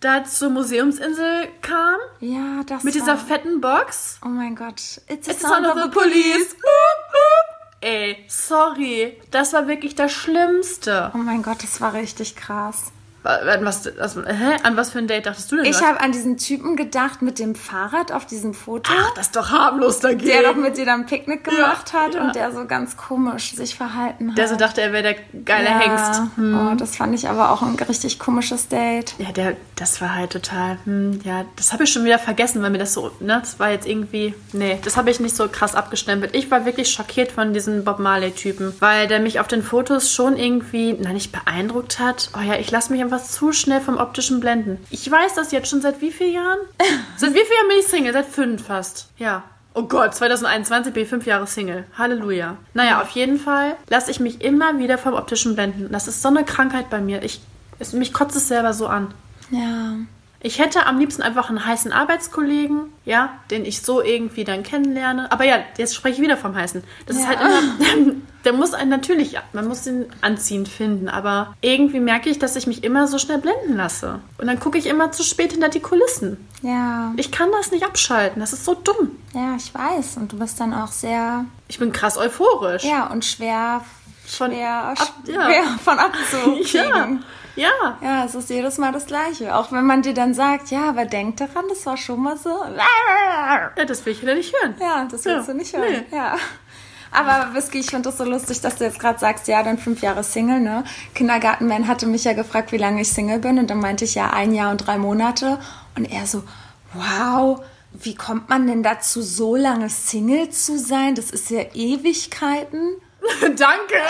da zur Museumsinsel kam. Ja, das Mit war, dieser fetten Box. Oh mein Gott. It's a It's the sound of the police. Hup, hup. Ey, sorry. Das war wirklich das Schlimmste. Oh mein Gott, das war richtig krass. An was, was, hä? An was für ein Date dachtest du denn? Ich habe an diesen Typen gedacht mit dem Fahrrad auf diesem Foto. Ach, das ist doch harmlos dagegen. der doch mit dir dann Picknick gemacht hat ja. und der so ganz komisch sich verhalten hat. Der so dachte, er wäre der geile ja. Hengst. Hm. Oh, das fand ich aber auch ein richtig komisches Date. Ja, der, das war halt total, hm, ja, das habe ich schon wieder vergessen, weil mir das so, ne, das war jetzt irgendwie, nee, das habe ich nicht so krass abgestempelt. Ich war wirklich schockiert von diesem Bob Marley-Typen, weil der mich auf den Fotos schon irgendwie, na, nicht beeindruckt hat. Oh ja, ich lasse mich einfach zu schnell vom optischen blenden. Ich weiß das jetzt schon seit wie vielen Jahren? (laughs) seit wie vielen Jahren bin ich Single? Seit fünf fast. Ja. Oh Gott, 2021 bin ich fünf Jahre Single. Halleluja. Naja, auf jeden Fall lasse ich mich immer wieder vom optischen blenden. Das ist so eine Krankheit bei mir. Ich, es, mich kotzt es selber so an. Ja. Ich hätte am liebsten einfach einen heißen Arbeitskollegen, ja, den ich so irgendwie dann kennenlerne. Aber ja, jetzt spreche ich wieder vom heißen. Das ist Ja. halt immer, (laughs) der muss einen natürlich, man muss ihn anziehend finden. Aber irgendwie merke ich, dass ich mich immer so schnell blenden lasse. Und dann gucke ich immer zu spät hinter die Kulissen. Ja. Ich kann das nicht abschalten. Das ist so dumm. Ja, ich weiß. Und du bist dann auch sehr, Ich bin krass euphorisch. ja, und schwer, Von schwer, ab- ja. schwer von abzukriegen. (laughs) Ja. Ja. Ja, es ist jedes Mal das Gleiche. Auch wenn man dir dann sagt, ja, aber denk daran, das war schon mal so. Ja, das will ich wieder nicht hören. Ja, das willst Ja, du nicht hören. nee. Ja. Aber Whisky, ich finde das so lustig, dass du jetzt gerade sagst, ja, dann fünf Jahre Single, ne? Kindergartenman hatte mich ja gefragt, wie lange ich Single bin. Und dann meinte ich ja ein Jahr und drei Monate. Und er so, wow, wie kommt man denn dazu, so lange Single zu sein? Das ist ja Ewigkeiten. (laughs) Danke. (laughs)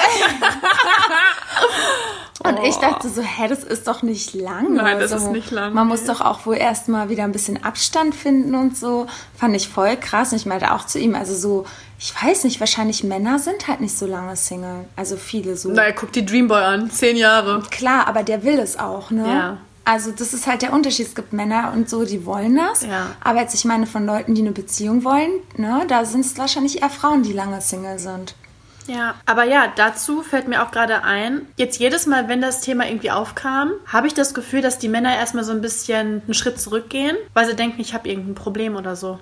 Und ich dachte so, hä, das ist doch nicht lang. Oh. Nein, das Also, ist nicht lang, Man muss doch auch wohl erstmal wieder ein bisschen Abstand finden und so. Fand ich voll krass. Und ich meinte auch zu ihm, also so, ich weiß nicht, wahrscheinlich Männer sind halt nicht so lange Single. Also viele so. Naja, guck die Dreamboy an. Zehn Jahre. Klar, aber der will es auch, ne? Ja. Also das ist halt der Unterschied. Es gibt Männer und so, die wollen das. Ja. Aber jetzt, ich meine, von Leuten, die eine Beziehung wollen, ne, da sind es wahrscheinlich eher Frauen, die lange Single sind. Ja, aber ja, dazu fällt mir auch gerade ein, jetzt jedes Mal, wenn das Thema irgendwie aufkam, habe ich das Gefühl, dass die Männer erstmal so ein bisschen einen Schritt zurückgehen, weil sie denken, ich habe irgendein Problem oder so.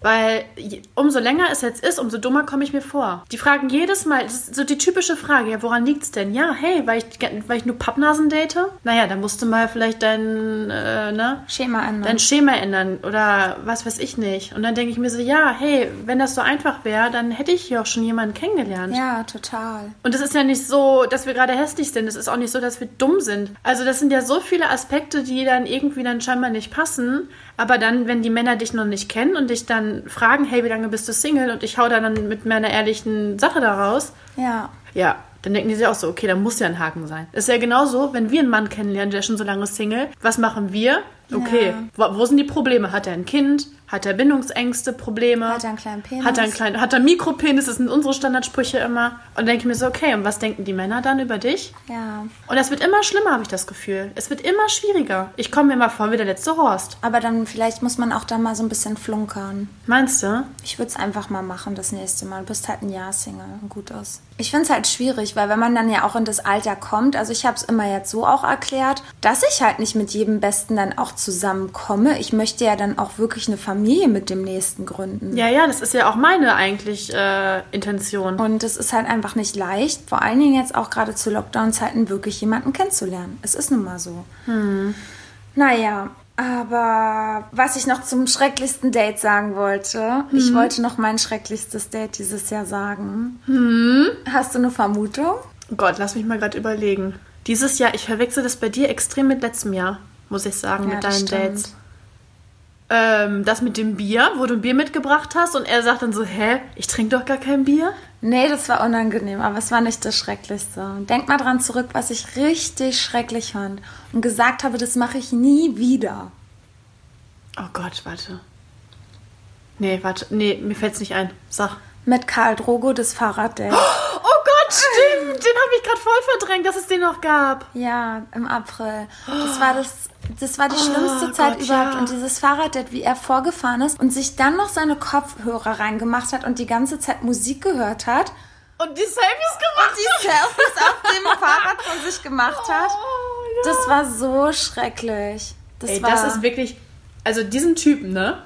Weil je- umso länger es jetzt ist, umso dummer komme ich mir vor. Die fragen jedes Mal, das ist so die typische Frage, ja, woran liegt's denn? Ja, hey, weil ich, weil ich nur Pappnasen date? Naja, dann musst du mal vielleicht dein, äh, ne? Schema ändern. dein Schema ändern oder was weiß ich nicht. Und dann denke ich mir so, ja, hey, wenn das so einfach wäre, dann hätte ich hier auch schon jemanden kennengelernt. Ja, total. Und es ist ja nicht so, dass wir gerade hässlich sind. Es ist auch nicht so, dass wir dumm sind. Also das sind ja so viele Aspekte, die dann irgendwie dann scheinbar nicht passen. Aber dann, wenn die Männer dich noch nicht kennen und dich dann fragen, hey, wie lange bist du Single? Und ich hau da dann mit meiner ehrlichen Sache da raus. Ja. Ja, dann denken die sich auch so, okay, da muss ja ein Haken sein. Es ist ja genauso, wenn wir einen Mann kennenlernen, der ist schon so lange Single, was machen wir? Okay, Ja. wo, wo sind die Probleme? Hat er ein Kind? Hat er Bindungsängste, Probleme? Hat er einen kleinen Penis? Hat er einen kleinen, hat er Mikropenis? Das sind unsere Standardsprüche immer. Und dann denke ich mir so, okay, und was denken die Männer dann über dich? Ja. Und das wird immer schlimmer, habe ich das Gefühl. Es wird immer schwieriger. Ich komme mir mal vor wie der letzte Horst. Aber dann vielleicht muss man auch da mal so ein bisschen flunkern. Meinst du? Ich würde es einfach mal machen das nächste Mal. Du bist halt ein Jahr Single und gut ist. Ich finde es halt schwierig, weil wenn man dann ja auch in das Alter kommt, also ich habe es immer jetzt so auch erklärt, dass ich halt nicht mit jedem Besten dann auch zusammenkomme. Ich möchte ja dann auch wirklich eine Familie mit dem Nächsten gründen. Ja, ja, das ist ja auch meine eigentlich äh, Intention. Und es ist halt einfach nicht leicht, vor allen Dingen jetzt auch gerade zu Lockdown-Zeiten wirklich jemanden kennenzulernen. Es ist nun mal so. Naja, aber was ich noch zum schrecklichsten Date sagen wollte, ich wollte noch mein schrecklichstes Date dieses Jahr sagen. Hast du eine Vermutung? Gott, lass mich mal gerade überlegen. Dieses Jahr, ich verwechsel das bei dir extrem mit letztem Jahr, muss ich sagen, Ja, mit deinen. Dates. Ähm, das mit dem Bier, wo du ein Bier mitgebracht hast und er sagt dann so, hä, ich trinke doch gar kein Bier. Nee, das war unangenehm, aber es war nicht das Schrecklichste. Denk mal dran zurück, was ich richtig schrecklich fand und gesagt habe, das mache ich nie wieder. Oh Gott, warte. Nee, warte, nee, mir fällt's nicht ein. Sag. Mit Karl Drogo das Fahrraddate. Oh Gott, (laughs) stimmt, den habe ich gerade voll verdrängt, dass es den noch gab. Ja, im April. Das war das, das war die schlimmste Zeit Gott, überhaupt. ja. Und dieses Fahrraddate, wie er vorgefahren ist und sich dann noch seine Kopfhörer reingemacht hat und die ganze Zeit Musik gehört hat. Und die Selfies gemacht. Die Selfies auf dem (laughs) Fahrrad von sich gemacht hat. Oh, ja. Das war so schrecklich. Das Ey, war, das ist wirklich, also diesen Typen, ne?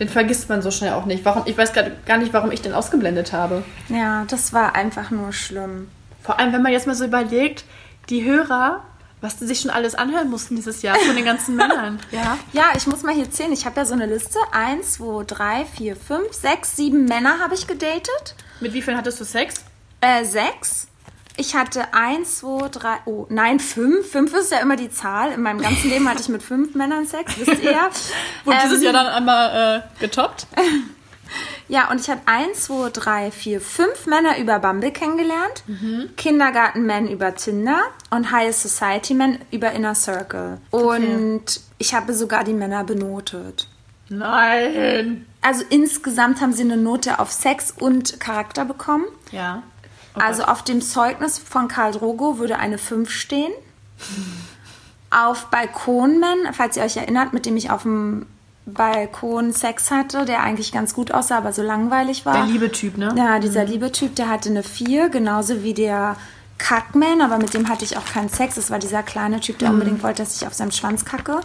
Den vergisst man so schnell auch nicht. Warum? Ich weiß grad gar nicht, warum ich den ausgeblendet habe. ja, das war einfach nur schlimm. Vor allem, wenn man jetzt mal so überlegt, die Hörer, was die sich schon alles anhören mussten dieses Jahr von den ganzen (laughs) Männern. Ja. Ja, ich muss mal hier zählen. Ich habe ja so eine Liste. Eins, zwei, drei, vier, fünf, sechs, sieben Männer habe ich gedatet. Mit wie vielen hattest du Sex? Äh, sechs. Ich hatte eins, zwei, drei, oh, nein, fünf. Fünf ist ja immer die Zahl. In meinem ganzen Leben hatte ich mit fünf (laughs) Männern Sex, wisst ihr ja. Wurde Ähm, dieses Jahr dann einmal äh, getoppt? (laughs) Ja, und ich hatte eins, zwei, drei, vier, fünf Männer über Bumble kennengelernt. Kindergarten-Men über Tinder und High Society-Men über Inner Circle. Und ich habe sogar die Männer benotet. Nein. Also insgesamt haben sie eine Note auf Sex und Charakter bekommen. Ja. Also auf dem Zeugnis von Karl Drogo würde eine 5 stehen. Auf Balkonman, falls ihr euch erinnert, mit dem ich auf dem Balkon Sex hatte, der eigentlich ganz gut aussah, aber so langweilig war. der liebe Typ, ne? Ja, dieser liebe Typ, der hatte eine 4, genauso wie der Kackman, aber mit dem hatte ich auch keinen Sex. Das war dieser kleine Typ, der unbedingt wollte, dass ich auf seinem Schwanz kacke.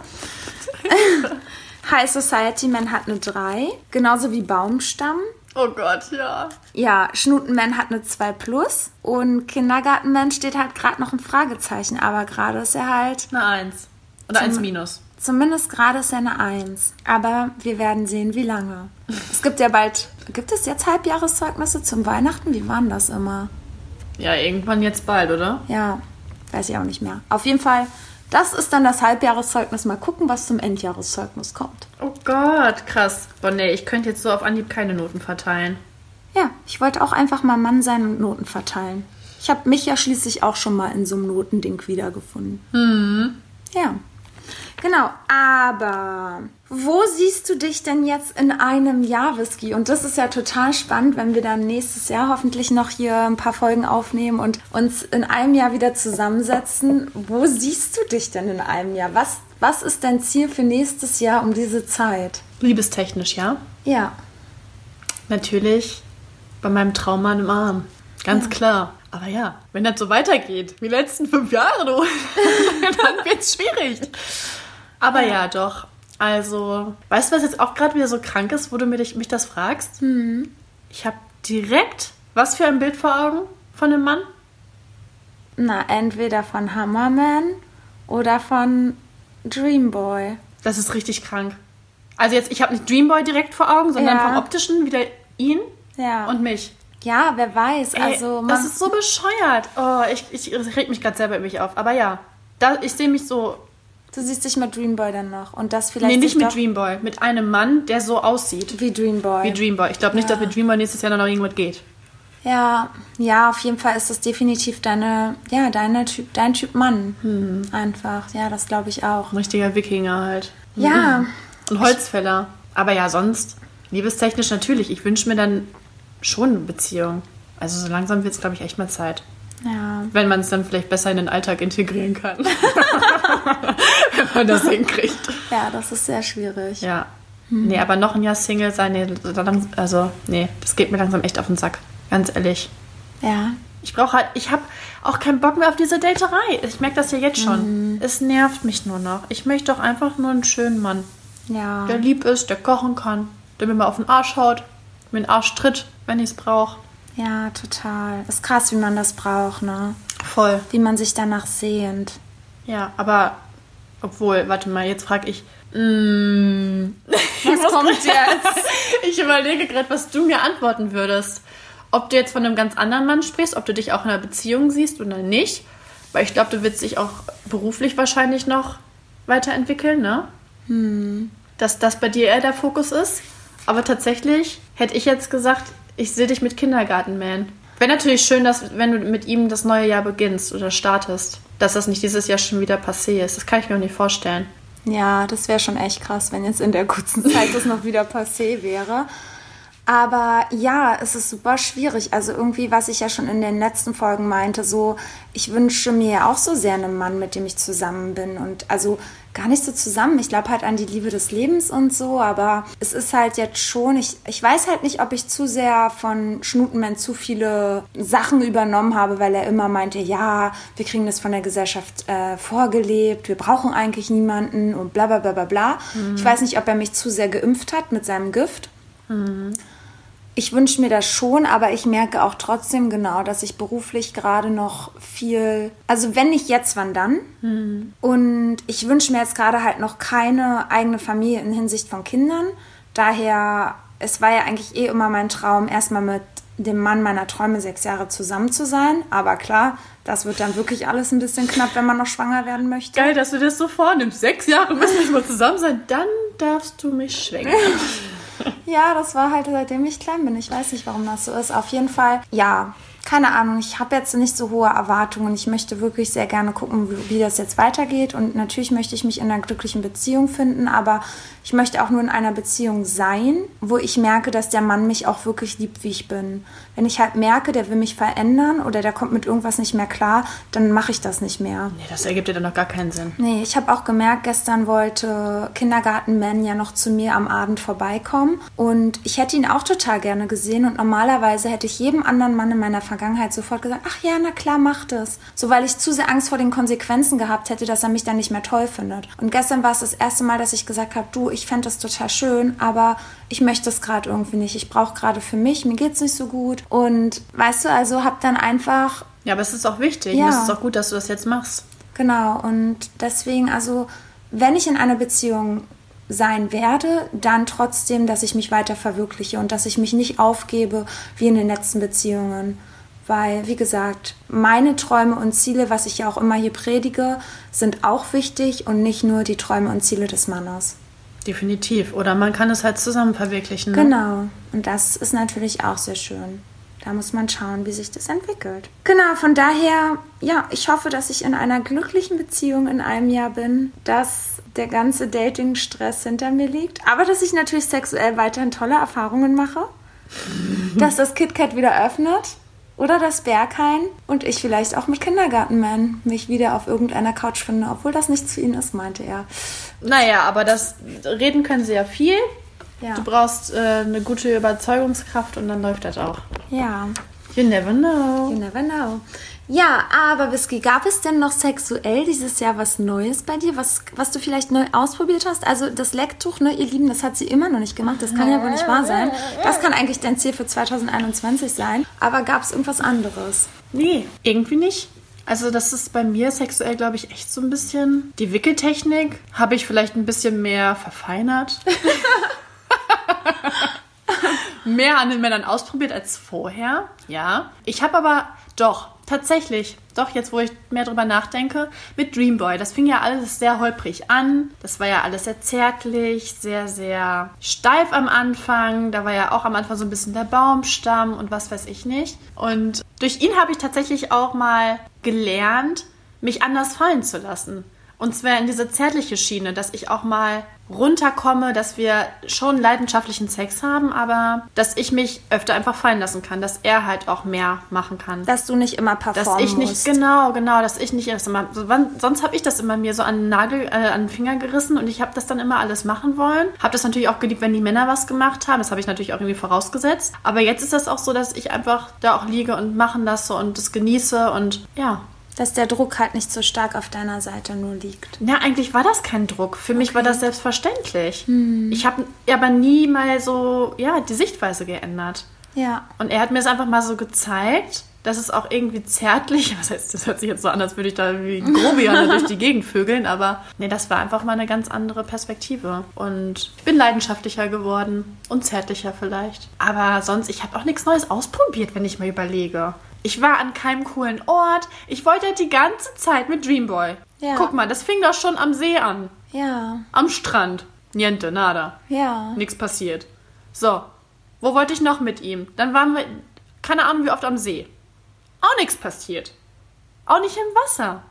(laughs) High Society Man hat eine 3, genauso wie Baumstamm. Oh Gott, ja. Ja, Schnutenman hat eine 2 plus und Kindergartenman steht halt gerade noch ein Fragezeichen, aber gerade ist er halt, Eine Eins. Oder Zum- Eins minus. zumindest gerade ist er eine 1. Aber wir werden sehen, wie lange. (laughs) Es gibt ja bald, gibt es jetzt Halbjahreszeugnisse zum Weihnachten? Wie waren das immer? Ja, irgendwann jetzt bald, oder? Ja, weiß ich auch nicht mehr. Auf jeden Fall, das ist dann das Halbjahreszeugnis. Mal gucken, was zum Endjahreszeugnis kommt. Oh Gott, krass. Boah, nee, ich könnte jetzt so auf Anhieb keine Noten verteilen. Ja, ich wollte auch einfach mal Mann sein und Noten verteilen. Ich habe mich ja schließlich auch schon mal in so einem Notending wiedergefunden. Ja. Genau, aber wo siehst du dich denn jetzt in einem Jahr, Whisky? Und das ist ja total spannend, wenn wir dann nächstes Jahr hoffentlich noch hier ein paar Folgen aufnehmen und uns in einem Jahr wieder zusammensetzen. Wo siehst du dich denn in einem Jahr? Was, was ist dein Ziel für nächstes Jahr um diese Zeit? Liebestechnisch, ja? Ja. Natürlich bei meinem Traummann im Arm. Ganz klar. Aber ja, wenn das so weitergeht, wie die letzten fünf Jahre, du, (laughs) dann wird's schwierig. Aber ja. doch. Also, weißt du, was jetzt auch gerade wieder so krank ist, wo du mir dich, mich das fragst? Ich habe direkt was für ein Bild vor Augen von dem Mann? Na, entweder von Hammerman oder von Dreamboy. Das ist richtig krank. Also jetzt, ich habe nicht Dreamboy direkt vor Augen, sondern Ja. vom optischen wieder ihn Ja. und mich. ja, wer weiß. Ey, Also, das ist so bescheuert. Oh, ich, ich, ich reg mich gerade selber über mich auf. Aber ja, da, ich sehe mich so. Du siehst dich mit Dreamboy dann noch. Und das vielleicht. Nee, nicht mit Dreamboy. Mit einem Mann, der so aussieht. Wie Dreamboy. Wie Dreamboy. Ich glaube nicht, Ja. dass mit Dreamboy nächstes Jahr noch irgendwas geht. ja, ja, auf jeden Fall ist das definitiv deine, ja, deine Typ, dein Typ Mann. Hm. Einfach. Ja, das glaube ich auch. Ein richtiger Wikinger halt. Ja. Und Holzfäller. Aber ja, sonst, liebestechnisch natürlich. Ich wünsche mir dann schon eine Beziehung. Also so langsam wird es, glaube ich, echt mal Zeit. Ja. Wenn man es dann vielleicht besser in den Alltag integrieren kann. (laughs) Wenn man das (laughs) hinkriegt. Ja, das ist sehr schwierig. Ja. Nee, aber noch ein Jahr Single sein, nee, also, nee, das geht mir langsam echt auf den Sack. Ganz ehrlich. Ja. Ich brauche halt, ich habe auch keinen Bock mehr auf diese Daterei. Ich merke das ja jetzt schon. Es nervt mich nur noch. Ich möchte doch einfach nur einen schönen Mann, Ja. der lieb ist, der kochen kann, der mir mal auf den Arsch haut, mir den Arsch tritt, wenn ich es brauche. Ja, total. Ist krass, wie man das braucht, ne? Voll. Wie man sich danach sehnt. Ja, aber obwohl, warte mal, jetzt frage ich. Mm, (laughs) Was kommt jetzt? (laughs) ich überlege gerade, was du mir antworten würdest. Ob du jetzt von einem ganz anderen Mann sprichst, ob du dich auch in einer Beziehung siehst oder nicht. Weil ich glaube, du willst dich auch beruflich wahrscheinlich noch weiterentwickeln, ne? Dass das bei dir eher der Fokus ist. Aber tatsächlich hätte ich jetzt gesagt, ich sehe dich mit Kindergartenman. Wäre natürlich schön, dass wenn du mit ihm das neue Jahr beginnst oder startest, dass das nicht dieses Jahr schon wieder passé ist. Das kann ich mir auch nicht vorstellen. Ja, das wäre schon echt krass, wenn jetzt in der kurzen Zeit das noch wieder passé wäre. Aber ja, es ist super schwierig. Also irgendwie, was ich ja schon in den letzten Folgen meinte, so, ich wünsche mir ja auch so sehr einen Mann, mit dem ich zusammen bin. Und also gar nicht so zusammen. Ich glaube halt an die Liebe des Lebens und so, aber es ist halt jetzt schon, ich, ich weiß halt nicht, ob ich zu sehr von Schnutenmann zu viele Sachen übernommen habe, weil er immer meinte, ja, wir kriegen das von der Gesellschaft äh, vorgelebt, wir brauchen eigentlich niemanden und bla bla bla bla bla. Ich weiß nicht, ob er mich zu sehr geimpft hat mit seinem Gift. Ich wünsche mir das schon, aber ich merke auch trotzdem genau, dass ich beruflich gerade noch viel, also wenn nicht jetzt, wann dann? Und ich wünsche mir jetzt gerade halt noch keine eigene Familie in Hinsicht von Kindern. Daher, es war ja eigentlich eh immer mein Traum, erstmal mit dem Mann meiner Träume sechs Jahre zusammen zu sein. Aber klar, das wird dann wirklich alles ein bisschen knapp, wenn man noch schwanger werden möchte. Geil, dass du das so vornimmst. Sechs Jahre müssen wir mal zusammen sein. Dann darfst du mich schwenken. (laughs) (laughs) Ja, das war halt seitdem ich klein bin. Ich weiß nicht, warum das so ist. Auf jeden Fall, ja, keine Ahnung. Ich habe jetzt nicht so hohe Erwartungen. Ich möchte wirklich sehr gerne gucken, wie, wie das jetzt weitergeht. Und natürlich möchte ich mich in einer glücklichen Beziehung finden, aber ich möchte auch nur in einer Beziehung sein, wo ich merke, dass der Mann mich auch wirklich liebt, wie ich bin. Wenn ich halt merke, der will mich verändern oder der kommt mit irgendwas nicht mehr klar, dann mache ich das nicht mehr. Nee, das ergibt dir dann noch gar keinen Sinn. Nee, ich habe auch gemerkt, gestern wollte Kindergartenman ja noch zu mir am Abend vorbeikommen und ich hätte ihn auch total gerne gesehen und normalerweise hätte ich jedem anderen Mann in meiner Vergangenheit sofort gesagt, ach ja, na klar, mach das. So, weil ich zu sehr Angst vor den Konsequenzen gehabt hätte, dass er mich dann nicht mehr toll findet. Und gestern war es das erste Mal, dass ich gesagt habe, du, ich fände das total schön, aber ich möchte es gerade irgendwie nicht. Ich brauche gerade für mich, mir geht's nicht so gut und weißt du, also habe dann einfach Ja, aber es ist auch wichtig. Ja. Es ist auch gut, dass du das jetzt machst. Genau, und deswegen, also, wenn ich in einer Beziehung sein werde, dann trotzdem, dass ich mich weiter verwirkliche und dass ich mich nicht aufgebe wie in den letzten Beziehungen. Weil, wie gesagt, meine Träume und Ziele, was ich ja auch immer hier predige, sind auch wichtig und nicht nur die Träume und Ziele des Mannes. Definitiv. Oder man kann es halt zusammen verwirklichen. Ne? Genau. Und das ist natürlich auch sehr schön. Da muss man schauen, wie sich das entwickelt. Genau, von daher, ja, ich hoffe, dass ich in einer glücklichen Beziehung in einem Jahr bin, dass der ganze Dating-Stress hinter mir liegt, aber dass ich natürlich sexuell weiterhin tolle Erfahrungen mache, (laughs) dass das KitKat wieder öffnet oder das Berghain und ich vielleicht auch mit Kindergartenman mich wieder auf irgendeiner Couch finde, obwohl das nichts für ihn ist, meinte er. Naja, aber das reden können sie ja viel. Ja. Du brauchst äh, eine gute Überzeugungskraft und dann läuft das auch. Ja. You never know. You never know. Ja, aber Whisky, gab es denn noch sexuell dieses Jahr was Neues bei dir, was, was du vielleicht neu ausprobiert hast? Also das Lecktuch, ne, ihr Lieben, das hat sie immer noch nicht gemacht. Das kann ja wohl nicht wahr sein. Das kann eigentlich dein Ziel für 2021 sein. Aber gab es irgendwas anderes? Nee, irgendwie nicht. Also das ist bei mir sexuell, glaube ich, echt so ein bisschen. Die Wickeltechnik habe ich vielleicht ein bisschen mehr verfeinert. (laughs) mehr an den Männern ausprobiert als vorher. Ja. Ich habe aber doch, tatsächlich, doch jetzt, wo ich mehr drüber nachdenke, mit Dreamboy. Das fing ja alles sehr holprig an. Das war ja alles sehr zärtlich, sehr, sehr steif am Anfang. Da war ja auch am Anfang so ein bisschen der Baumstamm und was weiß ich nicht. Und durch ihn habe ich tatsächlich auch mal gelernt, mich anders fallen zu lassen. Und zwar in diese zärtliche Schiene, dass ich auch mal runterkomme, dass wir schon leidenschaftlichen Sex haben, aber dass ich mich öfter einfach fallen lassen kann, dass er halt auch mehr machen kann. Dass du nicht immer Dass performen ich nicht, musst. genau, genau, dass ich nicht erst immer, sonst habe ich das immer mir so an den Nagel, äh, an den Finger gerissen und ich habe das dann immer alles machen wollen. Habe das natürlich auch geliebt, wenn die Männer was gemacht haben. Das habe ich natürlich auch irgendwie vorausgesetzt. Aber jetzt ist das auch so, dass ich einfach da auch liege und machen lasse und das genieße und ja. Dass der Druck halt nicht so stark auf deiner Seite nur liegt. Ja, eigentlich war das kein Druck. Für mich war das selbstverständlich. Ich habe aber nie mal so, ja, die Sichtweise geändert. Ja. Und er hat mir es einfach mal so gezeigt, dass es auch irgendwie zärtlich, (laughs) was heißt, das hört sich jetzt so an, als würde ich da wie Grobian durch die Gegend vögeln, aber nee, das war einfach mal eine ganz andere Perspektive. Und ich bin leidenschaftlicher geworden und zärtlicher vielleicht. Aber sonst, ich habe auch nichts Neues ausprobiert, wenn ich mal überlege. Ich war an keinem coolen Ort. Ich wollte halt die ganze Zeit mit Dreamboy. Ja. Guck mal, das fing doch schon am See an. Ja. Am Strand. Niente, nada. Ja. Nichts passiert. So, wo wollte ich noch mit ihm? Dann waren wir, keine Ahnung wie oft am See. Auch nichts passiert. Auch nicht im Wasser.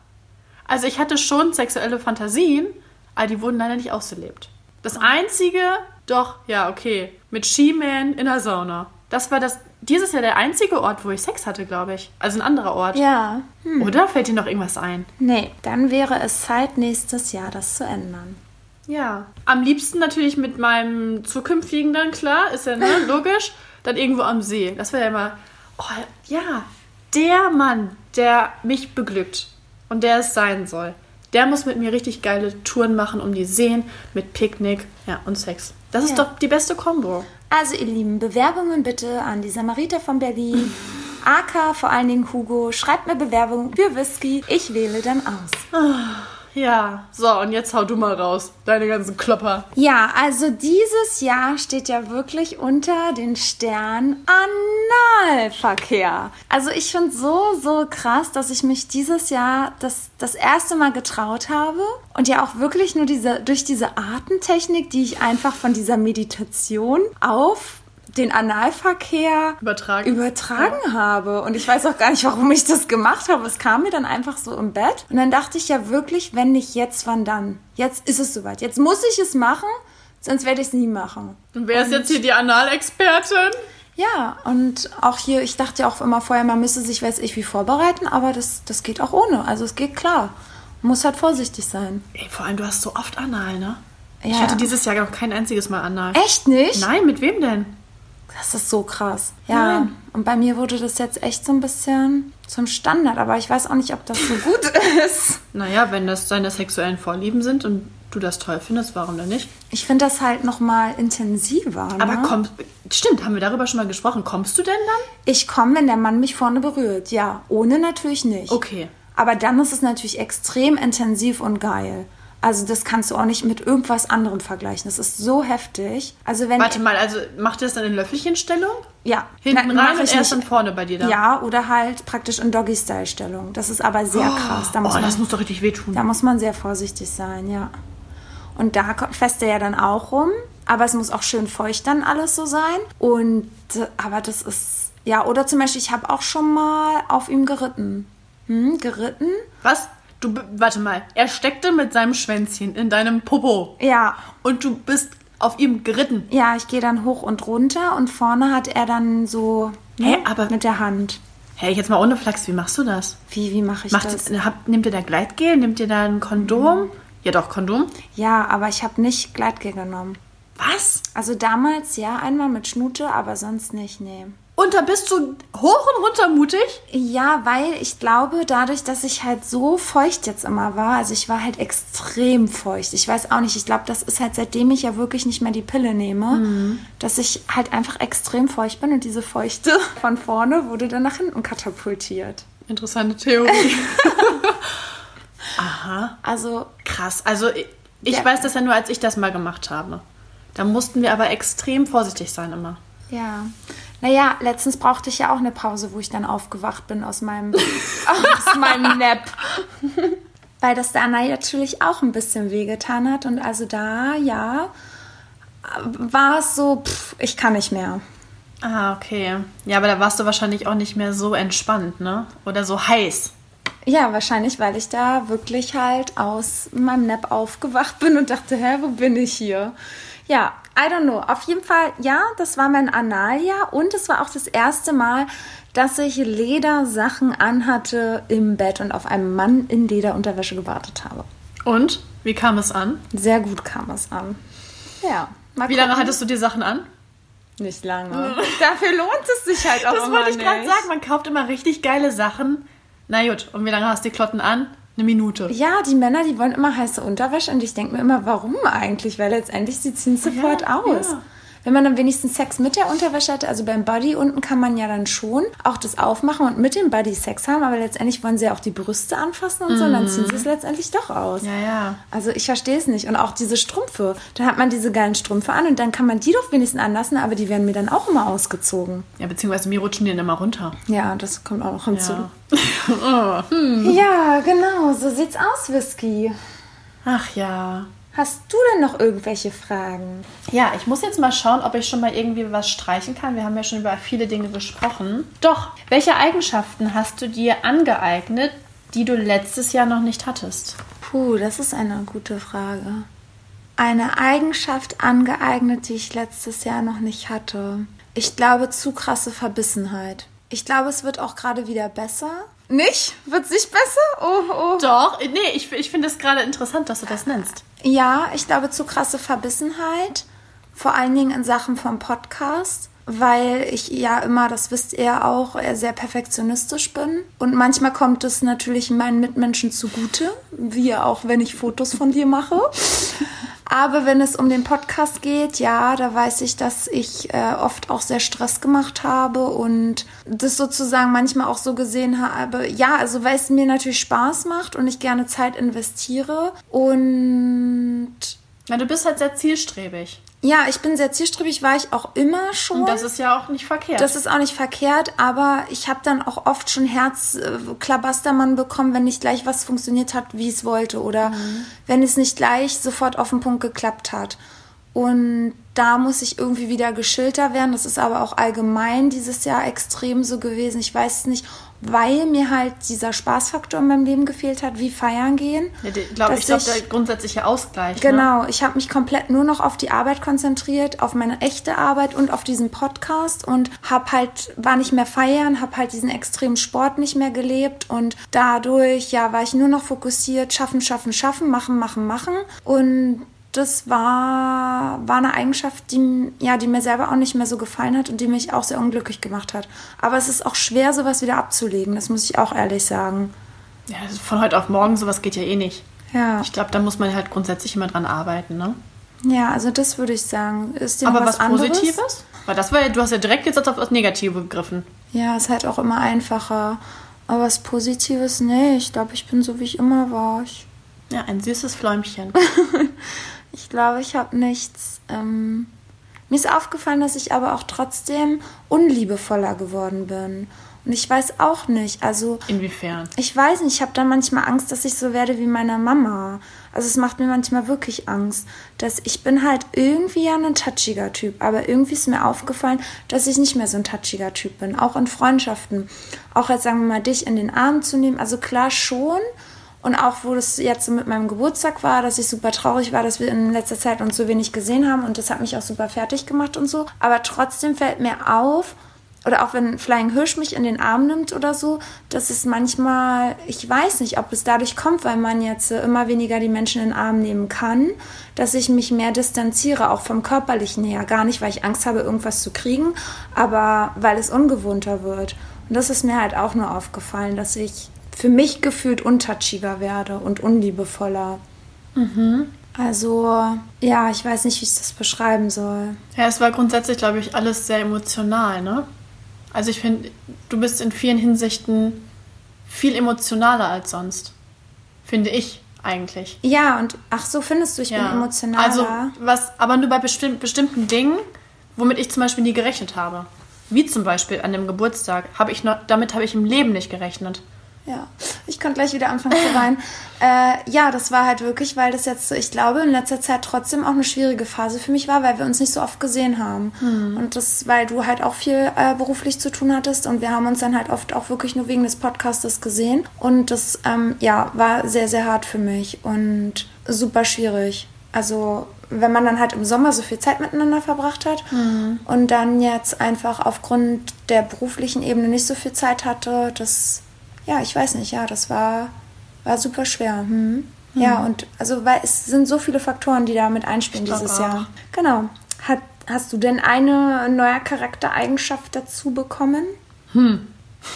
Also ich hatte schon sexuelle Fantasien, aber die wurden leider nicht ausgelebt. Das einzige, doch, ja, okay, mit She-Man in der Sauna. Das war das, dieses Jahr der einzige Ort, wo ich Sex hatte, glaube ich. Also ein anderer Ort. Ja. Oder fällt dir noch irgendwas ein? Nee, dann wäre es Zeit, nächstes Jahr das zu ändern. Ja. Am liebsten natürlich mit meinem zukünftigen dann, klar, ist ja ne, (laughs) logisch. Dann irgendwo am See. Das wäre ja immer, oh ja, der Mann, der mich beglückt und der es sein soll, der muss mit mir richtig geile Touren machen um die Seen mit Picknick ja, und Sex. Das ist Ja. doch die beste Kombo. Also, ihr Lieben, Bewerbungen bitte an die Samariter von Berlin. AK, vor allen Dingen Hugo, schreibt mir Bewerbungen für Whisky. Ich wähle dann aus. Ja, so, und jetzt hau du mal raus, deine ganzen Klopper. Ja, also dieses Jahr steht ja wirklich unter den Sternen Analverkehr. Also ich finde so, so krass, dass ich mich dieses Jahr das, das erste Mal getraut habe und ja auch wirklich nur diese, durch diese Atemtechnik, die ich einfach von dieser Meditation auf den Analverkehr Übertragen. übertragen habe. Und ich weiß auch gar nicht, warum ich das gemacht habe. Es kam mir dann einfach so im Bett. Und dann dachte ich ja wirklich, wenn nicht jetzt, wann dann? Jetzt ist es soweit. Jetzt muss ich es machen, sonst werde ich es nie machen. Und wer ist jetzt hier die Analexpertin? Ja, und auch hier, ich dachte ja auch immer vorher, man müsse sich, weiß ich, wie vorbereiten, aber das, das geht auch ohne. Also es geht klar. Man muss halt vorsichtig sein. Ey, vor allem, du hast so oft Anal, ne? Ich Ja. hatte dieses Jahr noch kein einziges Mal Anal. Echt nicht? Nein, mit wem denn? Das ist so krass. Ja. Nein. Und bei mir wurde das jetzt echt so ein bisschen zum Standard, aber ich weiß auch nicht, ob das so gut (laughs) ist. Naja, wenn das deine sexuellen Vorlieben sind und du das toll findest, warum denn nicht? Ich finde das halt noch mal intensiver. Ne? Aber komm, stimmt, haben wir darüber schon mal gesprochen. Kommst du denn dann? Ich komme, wenn der Mann mich vorne berührt. Ja, ohne natürlich nicht. Okay. Aber dann ist es natürlich extrem intensiv und geil. Also das kannst du auch nicht mit irgendwas anderem vergleichen. Das ist so heftig. Also wenn Warte mal, also macht ihr das dann in Löffelchenstellung? ja Hinten Na, rein und erst dann vorne bei dir da? Ja, oder halt praktisch in Doggy-Style-Stellung. Das ist aber sehr krass. Da muss, oh, man, das muss doch richtig wehtun. da muss man sehr vorsichtig sein, ja. Und da fässt er ja dann auch rum. Aber es muss auch schön feucht dann alles so sein. Und aber das ist ja oder zum Beispiel ich habe auch schon mal auf ihm geritten. Hm, geritten? Was? Du, warte mal, er steckte mit seinem Schwänzchen in deinem Popo Ja, und du bist auf ihm geritten. ja. Ich gehe dann hoch und runter und vorne hat er dann so Hä, ne, aber- mit der Hand. Hey, jetzt mal ohne Flachs, wie machst du das? Wie wie mache ich Macht, das? habt, nehmt ihr da Gleitgel? Nehmt ihr da ein Kondom? Ja doch, Kondom. Ja, aber ich habe nicht Gleitgel genommen. Was? Also damals ja einmal mit Schnute, aber sonst nicht, nee. Und da bist du hoch und runter mutig? Ja, weil ich glaube, dadurch, dass ich halt so feucht jetzt immer war, also ich war halt extrem feucht. Ich weiß auch nicht, ich glaube, das ist halt seitdem ich ja wirklich nicht mehr die Pille nehme, dass ich halt einfach extrem feucht bin und diese Feuchte (laughs) von vorne wurde dann nach hinten katapultiert. Interessante Theorie. (laughs) Also, Krass. Also ich, ich Ja. weiß das ja nur, als ich das mal gemacht habe. Da mussten wir aber extrem vorsichtig sein immer. ja. Naja, letztens brauchte ich ja auch eine Pause, wo ich dann aufgewacht bin aus meinem, (laughs) aus meinem Nap. (laughs) Weil das da natürlich auch ein bisschen wehgetan hat. Und also da, ja, war es so, pff, ich kann nicht mehr. Ah, okay. Ja, aber da warst du wahrscheinlich auch nicht mehr so entspannt, ne? Oder so heiß. Ja, wahrscheinlich, weil ich da wirklich halt aus meinem Nap aufgewacht bin und dachte, hä, wo bin ich hier? Ja, I don't know. Auf jeden Fall, ja, das war mein Analia und es war auch das erste Mal, dass ich Ledersachen anhatte im Bett und auf einen Mann in Lederunterwäsche gewartet habe. Und? Wie kam es an? Sehr gut kam es an. Ja. Mal Wie lange hattest du die Sachen an? Nicht lange. (laughs) Dafür lohnt es sich halt auch das immer wollte ich gerade sagen. Man kauft immer richtig geile Sachen. Na gut, und wie lange hast du die Klotten an? Eine Minute. Ja, die Männer, die wollen immer heiße Unterwäsche und ich denke mir immer, warum eigentlich? Weil letztendlich sie ziehen sofort ja, aus. Ja wenn man dann wenigstens Sex mit der Unterwäsche hatte, also beim Body unten kann man ja dann schon auch das aufmachen und mit dem Body Sex haben, aber letztendlich wollen sie ja auch die Brüste anfassen und so, und dann ziehen sie es mhm. letztendlich doch aus. Ja, ja. Also ich verstehe es nicht. Und auch diese Strümpfe. Dann hat man diese geilen Strümpfe an und dann kann man die doch wenigstens anlassen, aber die werden mir dann auch immer ausgezogen. Ja, beziehungsweise mir rutschen die dann immer runter. Ja, das kommt auch noch hinzu. Ja, (laughs) oh. hm. ja genau, so sieht's aus, Whisky. Ach ja. Hast du denn noch irgendwelche Fragen? Ja, ich muss jetzt mal schauen, ob ich schon mal irgendwie was streichen kann. Wir haben ja schon über viele Dinge gesprochen. Doch, welche Eigenschaften hast du dir angeeignet, die du letztes Jahr noch nicht hattest? Puh, das ist eine gute Frage. Eine Eigenschaft angeeignet, die ich letztes Jahr noch nicht hatte. Ich glaube, zu krasse Verbissenheit. Ich glaube, es wird auch gerade wieder besser. Nicht? Wird es nicht besser? Oh, oh. Doch, nee, ich, ich finde es gerade interessant, dass du das nennst. Ja, ich glaube, zu krasse Verbissenheit. Vor allen Dingen in Sachen vom Podcast weil ich ja immer, das wisst ihr auch, sehr perfektionistisch bin. Und manchmal kommt es natürlich meinen Mitmenschen zugute, wie auch wenn ich Fotos von dir mache. Aber wenn es um den Podcast geht, ja, da weiß ich, dass ich äh, oft auch sehr Stress gemacht habe und das sozusagen manchmal auch so gesehen habe. Ja, also weil es mir natürlich Spaß macht und ich gerne Zeit investiere und. Ja, du bist halt sehr zielstrebig. Ja, ich bin sehr zielstrebig, war ich auch immer schon. Und das ist ja auch nicht verkehrt. Das ist auch nicht verkehrt, aber ich habe dann auch oft schon Herzklabastermann bekommen, wenn nicht gleich was funktioniert hat, wie es wollte oder mhm. wenn es nicht gleich sofort auf den Punkt geklappt hat. Und da muss ich irgendwie wieder geschilter werden. Das ist aber auch allgemein dieses Jahr extrem so gewesen. Ich weiß es nicht, weil mir halt dieser Spaßfaktor in meinem Leben gefehlt hat, wie feiern gehen. Ja, glaub, ich glaube, der grundsätzliche Ausgleich. Ne? Genau, ne? ich habe mich komplett nur noch auf die Arbeit konzentriert, auf meine echte Arbeit und auf diesen Podcast und habe halt war nicht mehr feiern, habe halt diesen extremen Sport nicht mehr gelebt und dadurch ja war ich nur noch fokussiert, schaffen, schaffen, schaffen, machen, machen, machen und das war, war eine Eigenschaft, die, ja, die mir selber auch nicht mehr so gefallen hat und die mich auch sehr unglücklich gemacht hat. Aber es ist auch schwer, sowas wieder abzulegen, das muss ich auch ehrlich sagen. Ja, von heute auf morgen, sowas geht ja eh nicht. Ja. Ich glaube, da muss man halt grundsätzlich immer dran arbeiten, ne? Ja, also das würde ich sagen. Ist dir Aber was, was Positives? Weil das war ja, du hast ja direkt jetzt auf das Negative gegriffen. Ja, ist halt auch immer einfacher. Aber was Positives, nee, ich glaube, ich bin so, wie ich immer war. Ich ja, ein süßes Fläumchen. (laughs) Ich glaube, ich habe nichts. Ähm, mir ist aufgefallen, dass ich aber auch trotzdem unliebevoller geworden bin. Und ich weiß auch nicht, also. Inwiefern? Ich weiß nicht, ich habe dann manchmal Angst, dass ich so werde wie meine Mama. Also es macht mir manchmal wirklich Angst, dass ich bin halt irgendwie ja ein touchiger Typ, aber irgendwie ist mir aufgefallen, dass ich nicht mehr so ein touchiger Typ bin, auch in Freundschaften. Auch jetzt sagen wir mal dich in den Arm zu nehmen, also klar schon, und auch wo das jetzt mit meinem Geburtstag war, dass ich super traurig war, dass wir in letzter Zeit uns so wenig gesehen haben und das hat mich auch super fertig gemacht und so. Aber trotzdem fällt mir auf, oder auch wenn Flying Hirsch mich in den Arm nimmt oder so, dass es manchmal, ich weiß nicht, ob es dadurch kommt, weil man jetzt immer weniger die Menschen in den Arm nehmen kann, dass ich mich mehr distanziere, auch vom körperlichen her. Gar nicht, weil ich Angst habe, irgendwas zu kriegen, aber weil es ungewohnter wird. Und das ist mir halt auch nur aufgefallen, dass ich für mich gefühlt untouchiger werde und unliebevoller. Mhm. Also, ja, ich weiß nicht, wie ich das beschreiben soll. Ja, es war grundsätzlich, glaube ich, alles sehr emotional, ne? Also ich finde, du bist in vielen Hinsichten viel emotionaler als sonst. Finde ich eigentlich. Ja, und ach so, findest du, ich ja. bin emotionaler. Also, was, aber nur bei bestimm bestimmten Dingen, womit ich zum Beispiel nie gerechnet habe. Wie zum Beispiel an dem Geburtstag. Habe ich noch, damit habe ich im Leben nicht gerechnet. Ja. Ich konnte gleich wieder anfangen zu weinen. (laughs) Äh, ja, das war halt wirklich, weil das jetzt, ich glaube, in letzter Zeit trotzdem auch eine schwierige Phase für mich war, weil wir uns nicht so oft gesehen haben. Mhm. Und das, weil du halt auch viel äh, beruflich zu tun hattest und wir haben uns dann halt oft auch wirklich nur wegen des Podcastes gesehen. Und das, ähm, ja, war sehr, sehr hart für mich und super schwierig. Also wenn man dann halt im Sommer so viel Zeit miteinander verbracht hat mhm. und dann jetzt einfach aufgrund der beruflichen Ebene nicht so viel Zeit hatte, das, ja, ich weiß nicht, ja, das war, war super schwer. Hm. Mhm. Ja, und also, weil es sind so viele Faktoren, die da mit einspielen dieses auch. Jahr. Genau. Hat, hast du denn eine neue Charaktereigenschaft dazu bekommen? Hm.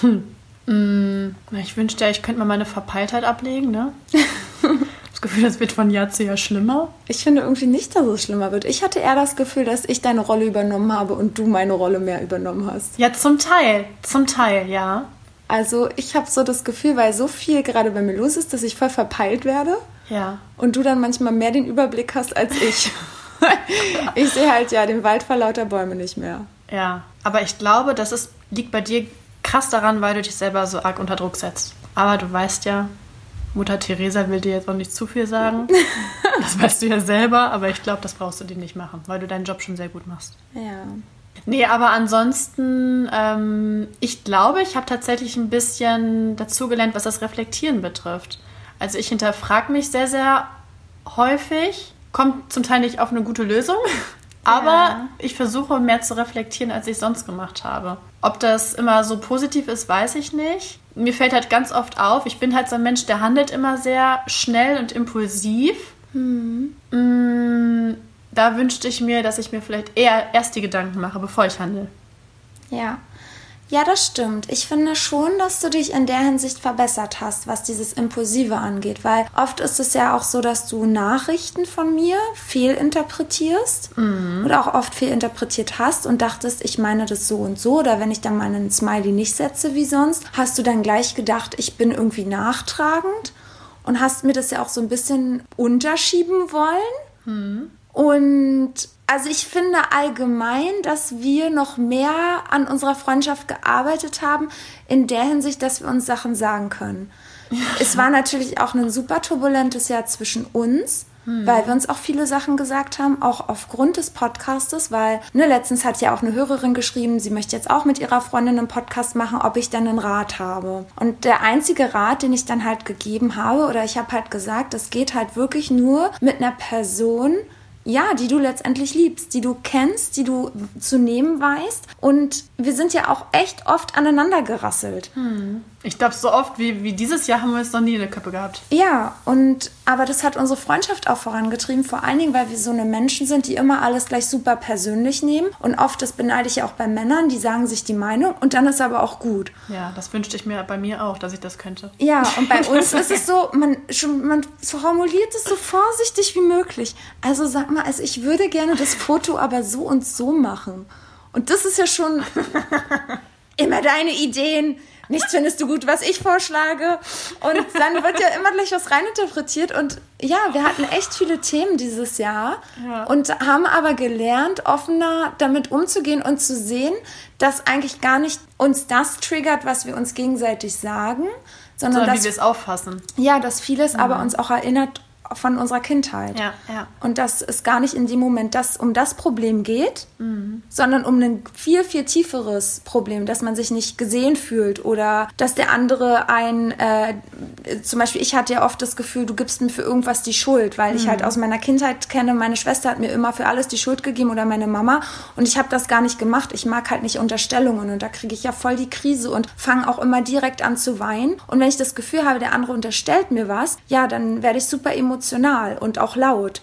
(laughs) Hm. Ich wünschte, ich könnte mal meine Verpeiltheit ablegen, ne? (laughs) das Gefühl, das wird von Jahr zu Jahr schlimmer? Ich finde irgendwie nicht, dass es schlimmer wird. Ich hatte eher das Gefühl, dass ich deine Rolle übernommen habe und du meine Rolle mehr übernommen hast. Ja, zum Teil. Zum Teil, ja. Also ich habe so das Gefühl, weil so viel gerade bei mir los ist, dass ich voll verpeilt werde. Ja. Und du dann manchmal mehr den Überblick hast als ich. (laughs) ich sehe halt ja den Wald vor lauter Bäume nicht mehr. Ja, aber ich glaube, das ist, liegt bei dir krass daran, weil du dich selber so arg unter Druck setzt. Aber du weißt ja, Mutter Teresa will dir jetzt auch nicht zu viel sagen. (laughs) das weißt du ja selber, aber ich glaube, das brauchst du dir nicht machen, weil du deinen Job schon sehr gut machst. Ja. Nee, aber ansonsten, ähm, ich glaube, ich habe tatsächlich ein bisschen dazugelernt, was das Reflektieren betrifft. Also ich hinterfrage mich sehr, sehr häufig, kommt zum Teil nicht auf eine gute Lösung, (laughs) aber ja. ich versuche mehr zu reflektieren, als ich sonst gemacht habe. Ob das immer so positiv ist, weiß ich nicht. Mir fällt halt ganz oft auf, ich bin halt so ein Mensch, der handelt immer sehr schnell und impulsiv. Mhm. Da wünschte ich mir, dass ich mir vielleicht eher erst die Gedanken mache, bevor ich handle. Ja. Ja, das stimmt. Ich finde schon, dass du dich in der Hinsicht verbessert hast, was dieses Impulsive angeht, weil oft ist es ja auch so, dass du Nachrichten von mir fehlinterpretierst mhm. oder auch oft fehlinterpretiert hast und dachtest, ich meine das so und so oder wenn ich dann meinen Smiley nicht setze wie sonst, hast du dann gleich gedacht, ich bin irgendwie nachtragend und hast mir das ja auch so ein bisschen unterschieben wollen. Mhm. Und also ich finde allgemein, dass wir noch mehr an unserer Freundschaft gearbeitet haben, in der Hinsicht, dass wir uns Sachen sagen können. es war natürlich auch ein super turbulentes Jahr zwischen uns, hm. weil wir uns auch viele Sachen gesagt haben, auch aufgrund des Podcastes, weil ne, letztens hat ja auch eine Hörerin geschrieben, sie möchte jetzt auch mit ihrer Freundin einen Podcast machen, ob ich dann einen Rat habe. Und der einzige Rat, den ich dann halt gegeben habe, oder ich habe halt gesagt, es geht halt wirklich nur mit einer Person, ja, die du letztendlich liebst, die du kennst, die du zu nehmen weißt. Und wir sind ja auch echt oft aneinander gerasselt. Hm. Ich glaube, so oft wie, wie dieses Jahr haben wir es noch nie in der Köppe gehabt. Ja, und aber das hat unsere Freundschaft auch vorangetrieben, vor allen Dingen, weil wir so eine Menschen sind, die immer alles gleich super persönlich nehmen. Und oft, das beneide ich ja auch bei Männern, die sagen sich die Meinung und dann ist aber auch gut. Ja, das wünschte ich mir bei mir auch, dass ich das könnte. Ja, und bei (laughs) uns ist es so, man, schon, man formuliert es so vorsichtig wie möglich. Also sag mal, also ich würde gerne das Foto aber so und so machen. Und das ist ja schon (laughs) immer deine Ideen nichts findest du gut, was ich vorschlage. Und dann wird ja immer gleich was reininterpretiert. Und ja, wir hatten echt viele Themen dieses Jahr ja. und haben aber gelernt, offener damit umzugehen und zu sehen, dass eigentlich gar nicht uns das triggert, was wir uns gegenseitig sagen, sondern, sondern dass, wie wir es auffassen. Ja, dass vieles mhm. aber uns auch erinnert von unserer Kindheit. Ja, ja. Und dass es gar nicht in dem Moment das, um das Problem geht, mhm. sondern um ein viel, viel tieferes Problem, dass man sich nicht gesehen fühlt oder dass der andere ein, äh, zum Beispiel ich hatte ja oft das Gefühl, du gibst mir für irgendwas die Schuld, weil mhm. ich halt aus meiner Kindheit kenne, meine Schwester hat mir immer für alles die Schuld gegeben oder meine Mama und ich habe das gar nicht gemacht. Ich mag halt nicht Unterstellungen und da kriege ich ja voll die Krise und fange auch immer direkt an zu weinen. Und wenn ich das Gefühl habe, der andere unterstellt mir was, ja, dann werde ich super emotional emotional und auch laut.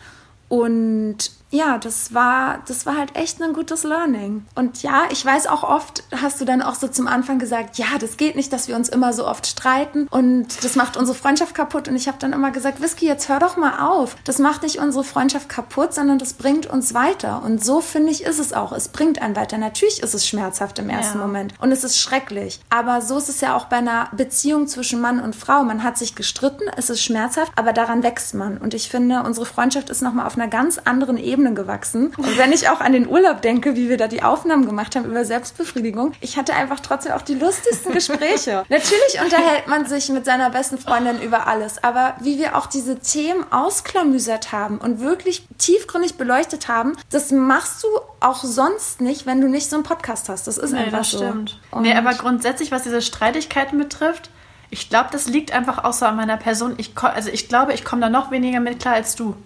Und ja, das war, das war halt echt ein gutes Learning. Und ja, ich weiß auch oft, hast du dann auch so zum Anfang gesagt, ja, das geht nicht, dass wir uns immer so oft streiten und das macht unsere Freundschaft kaputt. Und ich habe dann immer gesagt, Whisky, jetzt hör doch mal auf. Das macht nicht unsere Freundschaft kaputt, sondern das bringt uns weiter. Und so finde ich, ist es auch. Es bringt einen weiter. Natürlich ist es schmerzhaft im ersten ja. Moment und es ist schrecklich. Aber so ist es ja auch bei einer Beziehung zwischen Mann und Frau. Man hat sich gestritten, es ist schmerzhaft, aber daran wächst man. Und ich finde, unsere Freundschaft ist nochmal auf einer ganz anderen Ebene Ebenen gewachsen. Und wenn ich auch an den Urlaub denke, wie wir da die Aufnahmen gemacht haben über Selbstbefriedigung, ich hatte einfach trotzdem auch die lustigsten Gespräche. (laughs) Natürlich unterhält man sich mit seiner besten Freundin über alles, aber wie wir auch diese Themen ausklamüsert haben und wirklich tiefgründig beleuchtet haben, das machst du auch sonst nicht, wenn du nicht so einen Podcast hast. Das ist Nee, einfach das so. stimmt. Und Nee, aber grundsätzlich, was diese Streitigkeiten betrifft, ich glaube, das liegt einfach auch so an meiner Person. Ich, also ich glaube, ich komme da noch weniger mit klar als du.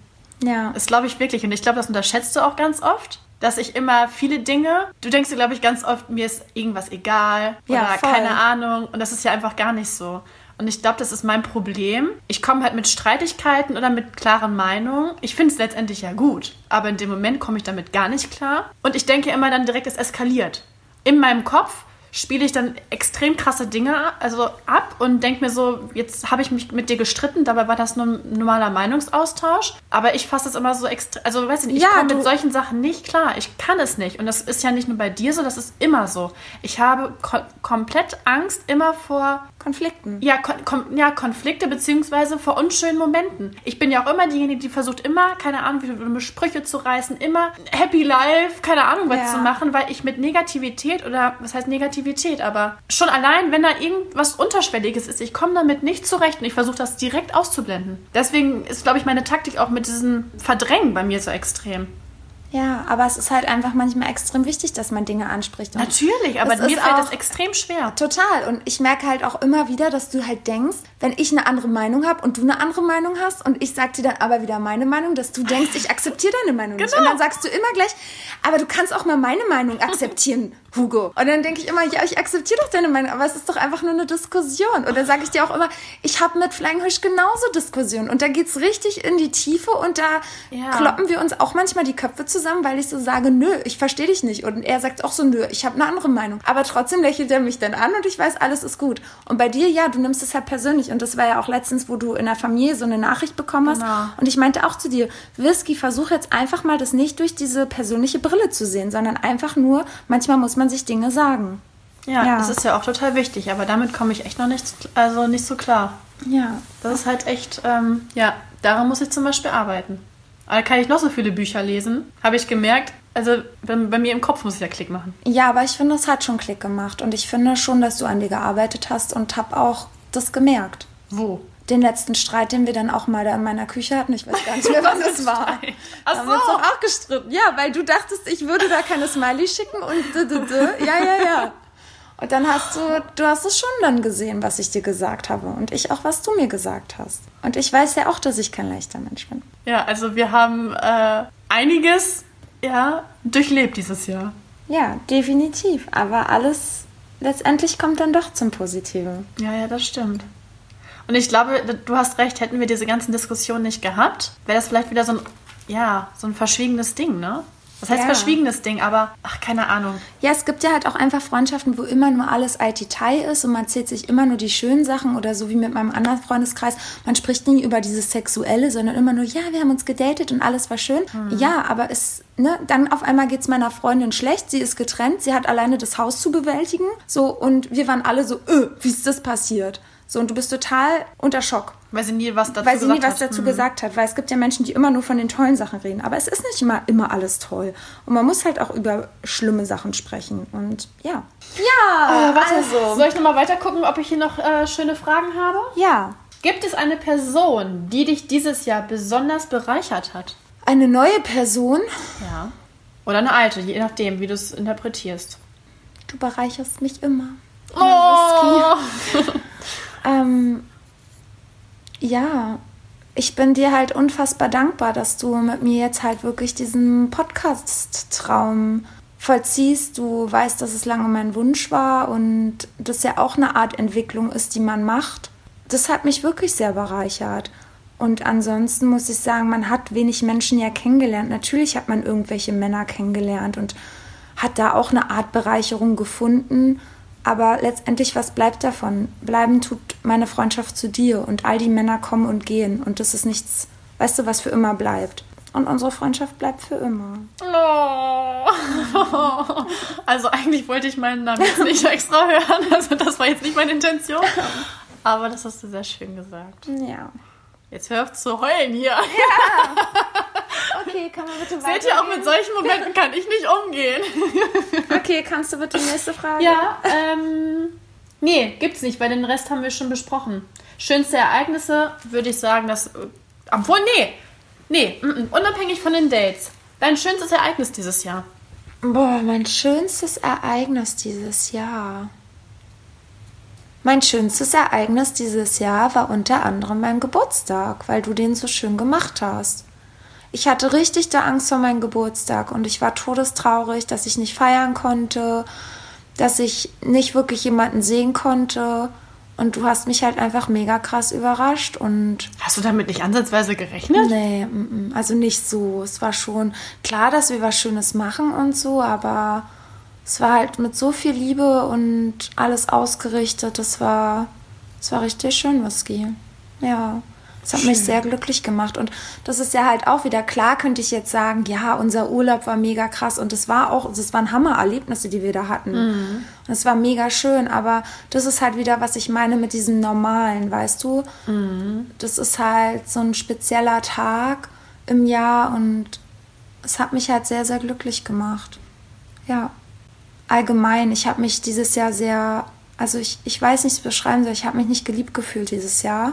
Ja. Das glaube ich wirklich. Und ich glaube, das unterschätzt du auch ganz oft. Dass ich immer viele Dinge, du denkst dir, glaube ich, ganz oft, mir ist irgendwas egal oder Ja, keine Ahnung. Und das ist ja einfach gar nicht so. Und ich glaube, das ist mein Problem. Ich komme halt mit Streitigkeiten oder mit klaren Meinungen. Ich finde es letztendlich ja gut. Aber in dem Moment komme ich damit gar nicht klar. Und ich denke immer dann direkt, es eskaliert. In meinem Kopf spiele ich dann extrem krasse Dinge also ab und denke mir so, jetzt habe ich mich mit dir gestritten, dabei war das nur ein normaler Meinungsaustausch. Aber ich fasse es immer so extrem, also weiß ich nicht, ich Ja, komme mit solchen Sachen nicht klar. Ich kann es nicht. Und das ist ja nicht nur bei dir so, das ist immer so. Ich habe ko komplett Angst immer vor Konflikten. ja, kon kon ja, Konflikte beziehungsweise vor unschönen Momenten. Ich bin ja auch immer diejenige, die versucht immer, keine Ahnung, wie dumme Sprüche zu reißen, immer Happy Life, keine Ahnung, was Ja. zu machen, weil ich mit Negativität oder was heißt Negativität, aber schon allein, wenn da irgendwas Unterschwelliges ist, ich komme damit nicht zurecht und ich versuche das direkt auszublenden. Deswegen ist, glaube ich, meine Taktik auch mit diesem Verdrängen bei mir so extrem. Ja, aber es ist halt einfach manchmal extrem wichtig, dass man Dinge anspricht. Und Natürlich, aber mir fällt das extrem schwer. Total. Und ich merke halt auch immer wieder, dass du halt denkst, wenn ich eine andere Meinung habe und du eine andere Meinung hast und ich sag dir dann aber wieder meine Meinung, dass du denkst, ich akzeptiere deine Meinung nicht. Genau. Und dann sagst du immer gleich, aber du kannst auch mal meine Meinung akzeptieren, (laughs) Hugo. Und dann denke ich immer, ja, ich akzeptiere doch deine Meinung, aber es ist doch einfach nur eine Diskussion. Und dann sage ich dir auch immer, ich habe mit Fish genauso Diskussionen. Und da geht's richtig in die Tiefe und da Ja. kloppen wir uns auch manchmal die Köpfe zusammen, weil ich so sage, nö, ich verstehe dich nicht. Und er sagt auch so, nö, ich habe eine andere Meinung. Aber trotzdem lächelt er mich dann an und ich weiß, alles ist gut. Und bei dir, ja, du nimmst es halt persönlich. Und das war ja auch letztens, wo du in der Familie so eine Nachricht bekommen hast. Genau. Und ich meinte auch zu dir, Whisky, versuch jetzt einfach mal das nicht durch diese persönliche Brille zu sehen, sondern einfach nur, manchmal muss man sich Dinge sagen. Ja, Ja. das ist ja auch total wichtig, aber damit komme ich echt noch nicht, also nicht so klar. Ja. Das ist halt echt, ähm, ja, daran muss ich zum Beispiel arbeiten. Aber da kann ich noch so viele Bücher lesen, habe ich gemerkt. Also bei, bei mir im Kopf muss ich ja Klick machen. Ja, aber ich finde, es hat schon Klick gemacht. Und ich finde schon, dass du an dir gearbeitet hast und habe auch das gemerkt. Wo? Den letzten Streit, den wir dann auch mal da in meiner Küche hatten. Ich weiß gar nicht mehr, was es (laughs) war. Streit. Ach Da haben wir uns so. doch auch gestritten. Ja, weil du dachtest, ich würde da keine Smiley schicken und d -d -d. ja, ja, ja. Und dann hast du, du hast es schon dann gesehen, was ich dir gesagt habe. Und ich auch, was du mir gesagt hast. Und ich weiß ja auch, dass ich kein leichter Mensch bin. Ja, also wir haben äh, einiges, ja, durchlebt dieses Jahr. Ja, definitiv. Aber alles letztendlich kommt dann doch zum Positiven. Ja, ja, das stimmt. Und ich glaube, du hast recht, hätten wir diese ganzen Diskussionen nicht gehabt, wäre das vielleicht wieder so ein, ja, so ein verschwiegenes Ding, ne? Das heißt Ja. verschwiegenes Ding, aber, ach, keine Ahnung. Ja, es gibt ja halt auch einfach Freundschaften, wo immer nur alles Ai-Detail ist und man zählt sich immer nur die schönen Sachen oder so wie mit meinem anderen Freundeskreis. Man spricht nie über dieses Sexuelle, sondern immer nur, ja, wir haben uns gedatet und alles war schön. Ja, aber es, ne, dann auf einmal geht's meiner Freundin schlecht, sie ist getrennt, sie hat alleine das Haus zu bewältigen, so, und wir waren alle so, äh, wie ist das passiert? So, und du bist total unter Schock. Weil sie nie was dazu Weil sie nie gesagt was hat. dazu Hm. gesagt hat. Weil es gibt ja Menschen, die immer nur von den tollen Sachen reden. Aber es ist nicht immer, immer alles toll. Und man muss halt auch über schlimme Sachen sprechen. Und ja. Ja, Äh, warte, also. soll ich nochmal weiter gucken, ob ich hier noch äh, schöne Fragen habe? Ja. Gibt es eine Person, die dich dieses Jahr besonders bereichert hat? Eine neue Person. Ja. Oder eine alte, je nachdem, wie du es interpretierst. Du bereicherst mich immer. Oh! (laughs) Ähm, ja, ich bin dir halt unfassbar dankbar, dass du mit mir jetzt halt wirklich diesen Podcast-Traum vollziehst. Du weißt, dass es lange mein Wunsch war und das ja auch eine Art Entwicklung ist, die man macht. Das hat mich wirklich sehr bereichert. Und ansonsten muss ich sagen, man hat wenig Menschen ja kennengelernt. Natürlich hat man irgendwelche Männer kennengelernt und hat da auch eine Art Bereicherung gefunden. Aber letztendlich, was bleibt davon? Bleiben tut meine Freundschaft zu dir und all die Männer kommen und gehen. Und das ist nichts, weißt du, was für immer bleibt. Und unsere Freundschaft bleibt für immer. Oh. (laughs) Also eigentlich wollte ich meinen Namen jetzt nicht extra hören. Also das war jetzt nicht meine Intention. Aber das hast du sehr schön gesagt. Ja. Jetzt hör auf zu heulen hier. Okay, (laughs) Okay, kann man bitte weiter? Seht ihr, auch mit solchen Momenten kann ich nicht umgehen. (laughs) Okay, kannst du bitte die nächste Frage? Ja, ähm. Nee, gibt's nicht, weil den Rest haben wir schon besprochen. Schönste Ereignisse würde ich sagen, dass. äh, Obwohl, nee. Nee, mm, mm, unabhängig von den Dates. Dein schönstes Ereignis dieses Jahr. Boah, mein schönstes Ereignis dieses Jahr. Mein schönstes Ereignis dieses Jahr war unter anderem mein Geburtstag, weil du den so schön gemacht hast. Ich hatte richtig da Angst vor meinem Geburtstag und ich war todestraurig, dass ich nicht feiern konnte, dass ich nicht wirklich jemanden sehen konnte. Und du hast mich halt einfach mega krass überrascht und Hast du damit nicht ansatzweise gerechnet? Nee, also nicht so. Es war schon klar, dass wir was Schönes machen und so, aber es war halt mit so viel Liebe und alles ausgerichtet. Es war, es war richtig schön, Whisky. Ja. Es hat mich sehr glücklich gemacht. Und das ist ja halt auch wieder klar, könnte ich jetzt sagen, ja, unser Urlaub war mega krass und es war auch, es waren Hammererlebnisse, die wir da hatten. Und es war mega schön, aber das ist halt wieder, was ich meine mit diesem Normalen, weißt du? Das ist halt so ein spezieller Tag im Jahr und es hat mich halt sehr, sehr glücklich gemacht. Ja. Allgemein, ich habe mich dieses Jahr sehr, also ich, ich weiß nicht, wie ich es beschreiben soll, ich habe mich nicht geliebt gefühlt dieses Jahr.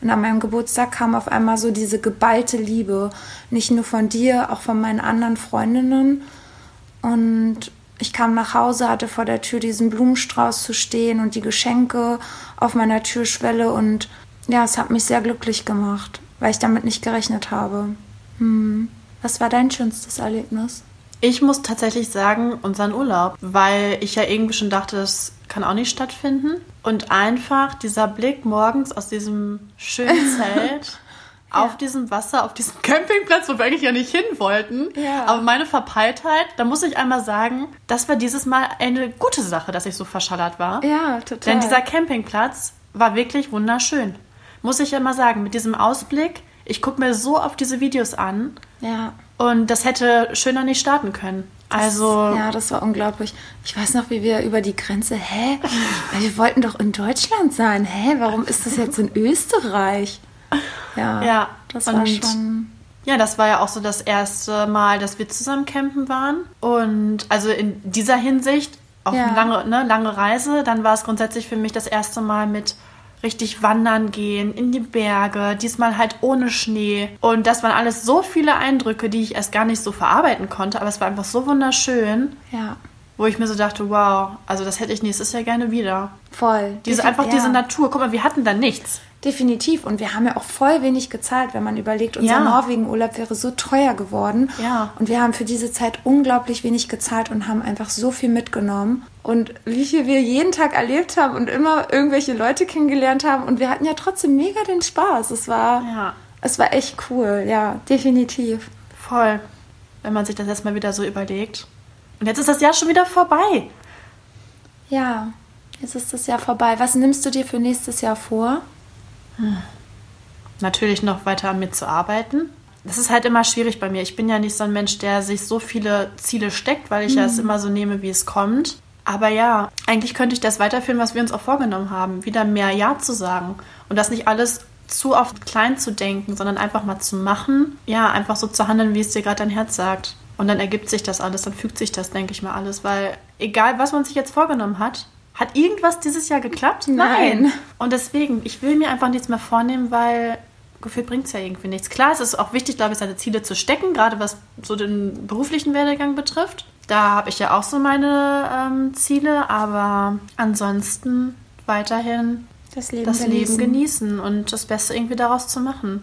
Und an meinem Geburtstag kam auf einmal so diese geballte Liebe. Nicht nur von dir, auch von meinen anderen Freundinnen. Und ich kam nach Hause, hatte vor der Tür diesen Blumenstrauß zu stehen und die Geschenke auf meiner Türschwelle. Und ja, es hat mich sehr glücklich gemacht, weil ich damit nicht gerechnet habe. Hm. Was war dein schönstes Erlebnis? Ich muss tatsächlich sagen, unseren Urlaub, weil ich ja irgendwie schon dachte, das kann auch nicht stattfinden. Und einfach dieser Blick morgens aus diesem schönen (laughs) Zelt auf diesem Wasser, auf diesem Campingplatz, wo wir eigentlich ja nicht hin wollten. Ja. Aber meine Verpeiltheit, da muss ich einmal sagen, das war dieses Mal eine gute Sache, dass ich so verschallert war. Ja, total. Denn dieser Campingplatz war wirklich wunderschön. Muss ich immer sagen, mit diesem Ausblick, ich gucke mir so oft diese Videos an Ja. und das hätte schöner nicht starten können. Also, Ja, das war unglaublich. Ich weiß noch, wie wir über die Grenze, hä? Weil wir wollten doch in Deutschland sein. Hä? Warum ist das jetzt in Österreich? Ja, Ja, das war schon. ja, das war ja auch so das erste Mal, dass wir zusammen campen waren. Und also in dieser Hinsicht, auch Ja. eine lange, ne, lange Reise, dann war es grundsätzlich für mich das erste Mal mit richtig wandern gehen, in die Berge, diesmal halt ohne Schnee. Und das waren alles so viele Eindrücke, die ich erst gar nicht so verarbeiten konnte, aber es war einfach so wunderschön, Ja, wo ich mir so dachte, wow, also das hätte ich nächstes Jahr gerne wieder. voll. Diese, einfach ja, diese Natur. Guck mal, wir hatten da nichts. Definitiv. Und wir haben ja auch voll wenig gezahlt, wenn man überlegt, unser Ja. Norwegen-Urlaub wäre so teuer geworden. Ja. Und wir haben für diese Zeit unglaublich wenig gezahlt und haben einfach so viel mitgenommen. Und wie viel wir jeden Tag erlebt haben und immer irgendwelche Leute kennengelernt haben. Und wir hatten ja trotzdem mega den Spaß. Es war, Ja. es war echt cool. Ja, definitiv. Voll. Wenn man sich das jetzt mal wieder so überlegt. Und jetzt ist das Jahr schon wieder vorbei. Ja, jetzt ist das Jahr vorbei. Was nimmst du dir für nächstes Jahr vor? Natürlich noch weiter an mir zu arbeiten. Das ist halt immer schwierig bei mir. Ich bin ja nicht so ein Mensch, der sich so viele Ziele steckt, weil ich ja es immer so nehme, wie es kommt. Aber ja, eigentlich könnte ich das weiterführen, was wir uns auch vorgenommen haben. Wieder mehr Ja zu sagen. Und das nicht alles zu oft klein zu denken, sondern einfach mal zu machen. Ja, einfach so zu handeln, wie es dir gerade dein Herz sagt. Und dann ergibt sich das alles, dann fügt sich das, denke ich mal, alles. Weil egal, was man sich jetzt vorgenommen hat, hat irgendwas dieses Jahr geklappt? Nein. Und deswegen, ich will mir einfach nichts mehr vornehmen, weil gefühlt bringt es ja irgendwie nichts. Klar, es ist auch wichtig, glaube ich, seine Ziele zu stecken, gerade was so den beruflichen Werdegang betrifft. Da habe ich ja auch so meine ähm, Ziele, aber ansonsten weiterhin Das Leben das genießen. Leben genießen und das Beste irgendwie daraus zu machen.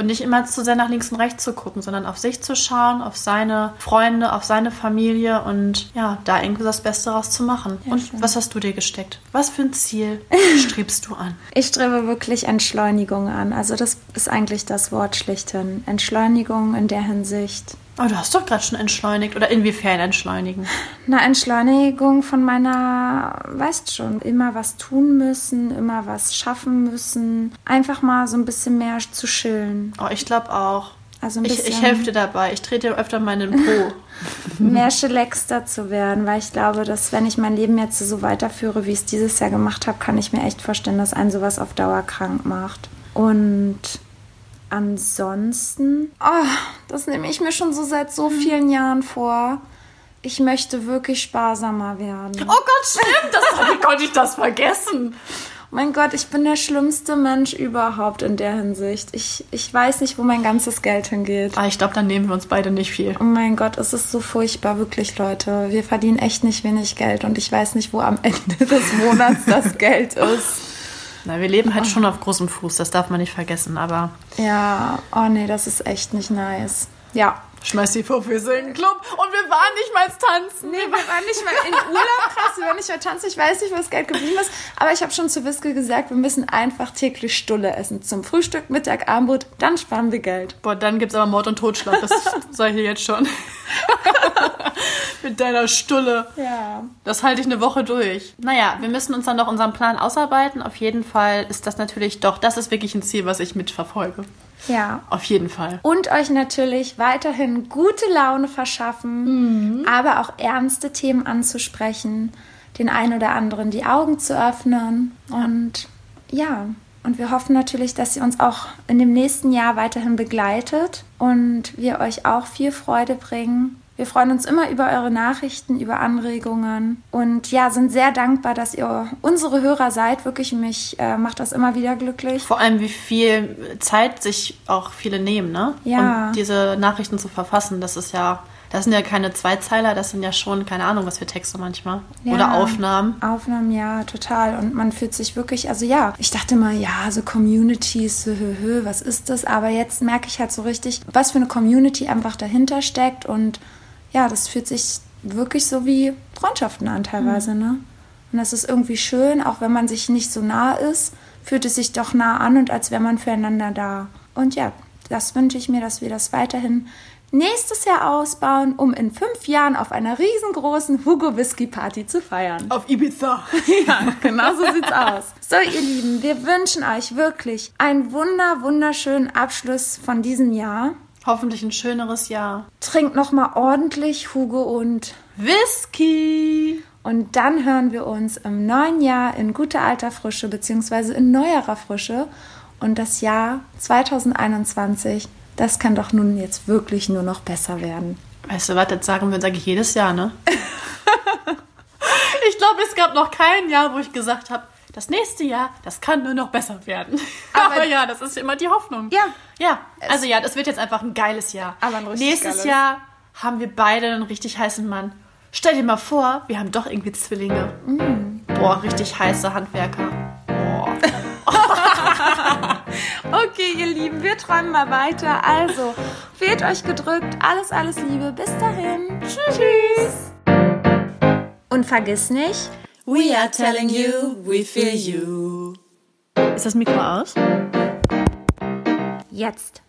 Und nicht immer zu sehr nach links und rechts zu gucken, sondern auf sich zu schauen, auf seine Freunde, auf seine Familie und ja, da irgendwie das Beste daraus zu machen. Ja, und schön. was hast du dir gesteckt? Was für ein Ziel (laughs) strebst du an? Ich strebe wirklich Entschleunigung an. Also das ist eigentlich das Wort schlichthin. Entschleunigung in der Hinsicht. Oh, du hast doch gerade schon entschleunigt. Oder inwiefern entschleunigen? Eine Entschleunigung von meiner, weißt schon, immer was tun müssen, immer was schaffen müssen. Einfach mal so ein bisschen mehr zu chillen. Oh, ich glaube auch. Also ein Ich, bisschen ich helfe dir dabei. Ich trete dir öfter mal in den Po. (laughs) mehr chillaxter zu werden, weil ich glaube, dass wenn ich mein Leben jetzt so weiterführe, wie ich es dieses Jahr gemacht habe, kann ich mir echt vorstellen, dass einen sowas auf Dauer krank macht. Und ansonsten, oh, das nehme ich mir schon so seit so vielen Jahren vor. Ich möchte wirklich sparsamer werden. Oh Gott, stimmt, das, wie konnte ich das vergessen? Mein Gott, ich bin der schlimmste Mensch überhaupt in der Hinsicht. Ich, ich weiß nicht, wo mein ganzes Geld hingeht. Ah, ich glaube, dann nehmen wir uns beide nicht viel. Oh mein Gott, es ist so furchtbar, wirklich, Leute. Wir verdienen echt nicht wenig Geld und ich weiß nicht, wo am Ende des Monats das Geld ist. Na, wir leben halt schon auf großem Fuß, das darf man nicht vergessen, aber. Ja, oh nee, das ist echt nicht nice. Ja, Schmeiß die Vorfüße in den Club und wir waren nicht mal tanzen. Nee, wir waren nicht mal in Urlaub, krass, wir waren nicht mal tanzen. Ich weiß nicht, wo das Geld geblieben ist. Aber ich habe schon zu Wiske gesagt, wir müssen einfach täglich Stulle essen. Zum Frühstück, Mittag, Abendbrot, dann sparen wir Geld. Boah, dann gibt's aber Mord und Totschlag, das (laughs) sag ich hier jetzt schon. (laughs) Mit deiner Stulle. Ja. Das halte ich eine Woche durch. Naja, wir müssen uns dann noch unseren Plan ausarbeiten. Auf jeden Fall ist das natürlich doch, das ist wirklich ein Ziel, was ich mitverfolge. Ja. Auf jeden Fall. Und euch natürlich weiterhin gute Laune verschaffen, aber auch ernste Themen anzusprechen, den einen oder anderen die Augen zu öffnen. Und ja, und wir hoffen natürlich, dass ihr uns auch in dem nächsten Jahr weiterhin begleitet und wir euch auch viel Freude bringen. Wir freuen uns immer über eure Nachrichten, über Anregungen und ja, sind sehr dankbar, dass ihr unsere Hörer seid. Wirklich, mich äh, macht das immer wieder glücklich. Vor allem, wie viel Zeit sich auch viele nehmen, ne? Ja. Und diese Nachrichten zu verfassen, das ist ja, das sind ja keine Zweizeiler, das sind ja schon, keine Ahnung, was für Texte manchmal. Ja. Oder Aufnahmen. Aufnahmen, ja, total. Und man fühlt sich wirklich, also ja, ich dachte mal, ja, so Communities, so, hö, hö, was ist das? Aber jetzt merke ich halt so richtig, was für eine Community einfach dahinter steckt. Und ja, das fühlt sich wirklich so wie Freundschaften an teilweise, ne? Und das ist irgendwie schön, auch wenn man sich nicht so nah ist, fühlt es sich doch nah an und als wäre man füreinander da. Und ja, das wünsche ich mir, dass wir das weiterhin nächstes Jahr ausbauen, um in fünf Jahren auf einer riesengroßen Hugo Whisky Party zu feiern. Auf Ibiza. (laughs) Ja, genau so sieht's aus. So, ihr Lieben, wir wünschen euch wirklich einen wunder, wunderschönen Abschluss von diesem Jahr. Hoffentlich ein schöneres Jahr. Trinkt noch mal ordentlich Hugo und Whisky. und dann hören wir uns im neuen Jahr in guter alter Frische beziehungsweise in neuerer Frische und das Jahr 2021, das kann doch nun jetzt wirklich nur noch besser werden. Weißt du was, das sagen wir, sage ich jedes Jahr, ne? (laughs) ich glaube, es gab noch kein Jahr, wo ich gesagt habe, das nächste Jahr, das kann nur noch besser werden. (laughs) Aber- Aber, ja, das ist immer die Hoffnung. Ja. Ja, also ja, das wird jetzt einfach ein geiles Jahr. Aber ein richtig Nächstes geiles. Jahr haben wir beide einen richtig heißen Mann. Stell dir mal vor, wir haben doch irgendwie Zwillinge. Mm. Boah, richtig heiße Handwerker. Boah. (laughs) Okay, ihr Lieben, wir träumen mal weiter. Also, fehlt euch gedrückt. Alles, alles Liebe. Bis dahin. Tschüss. Und vergiss nicht, We are telling you, we feel you. Ist das Mikro aus? jetzt.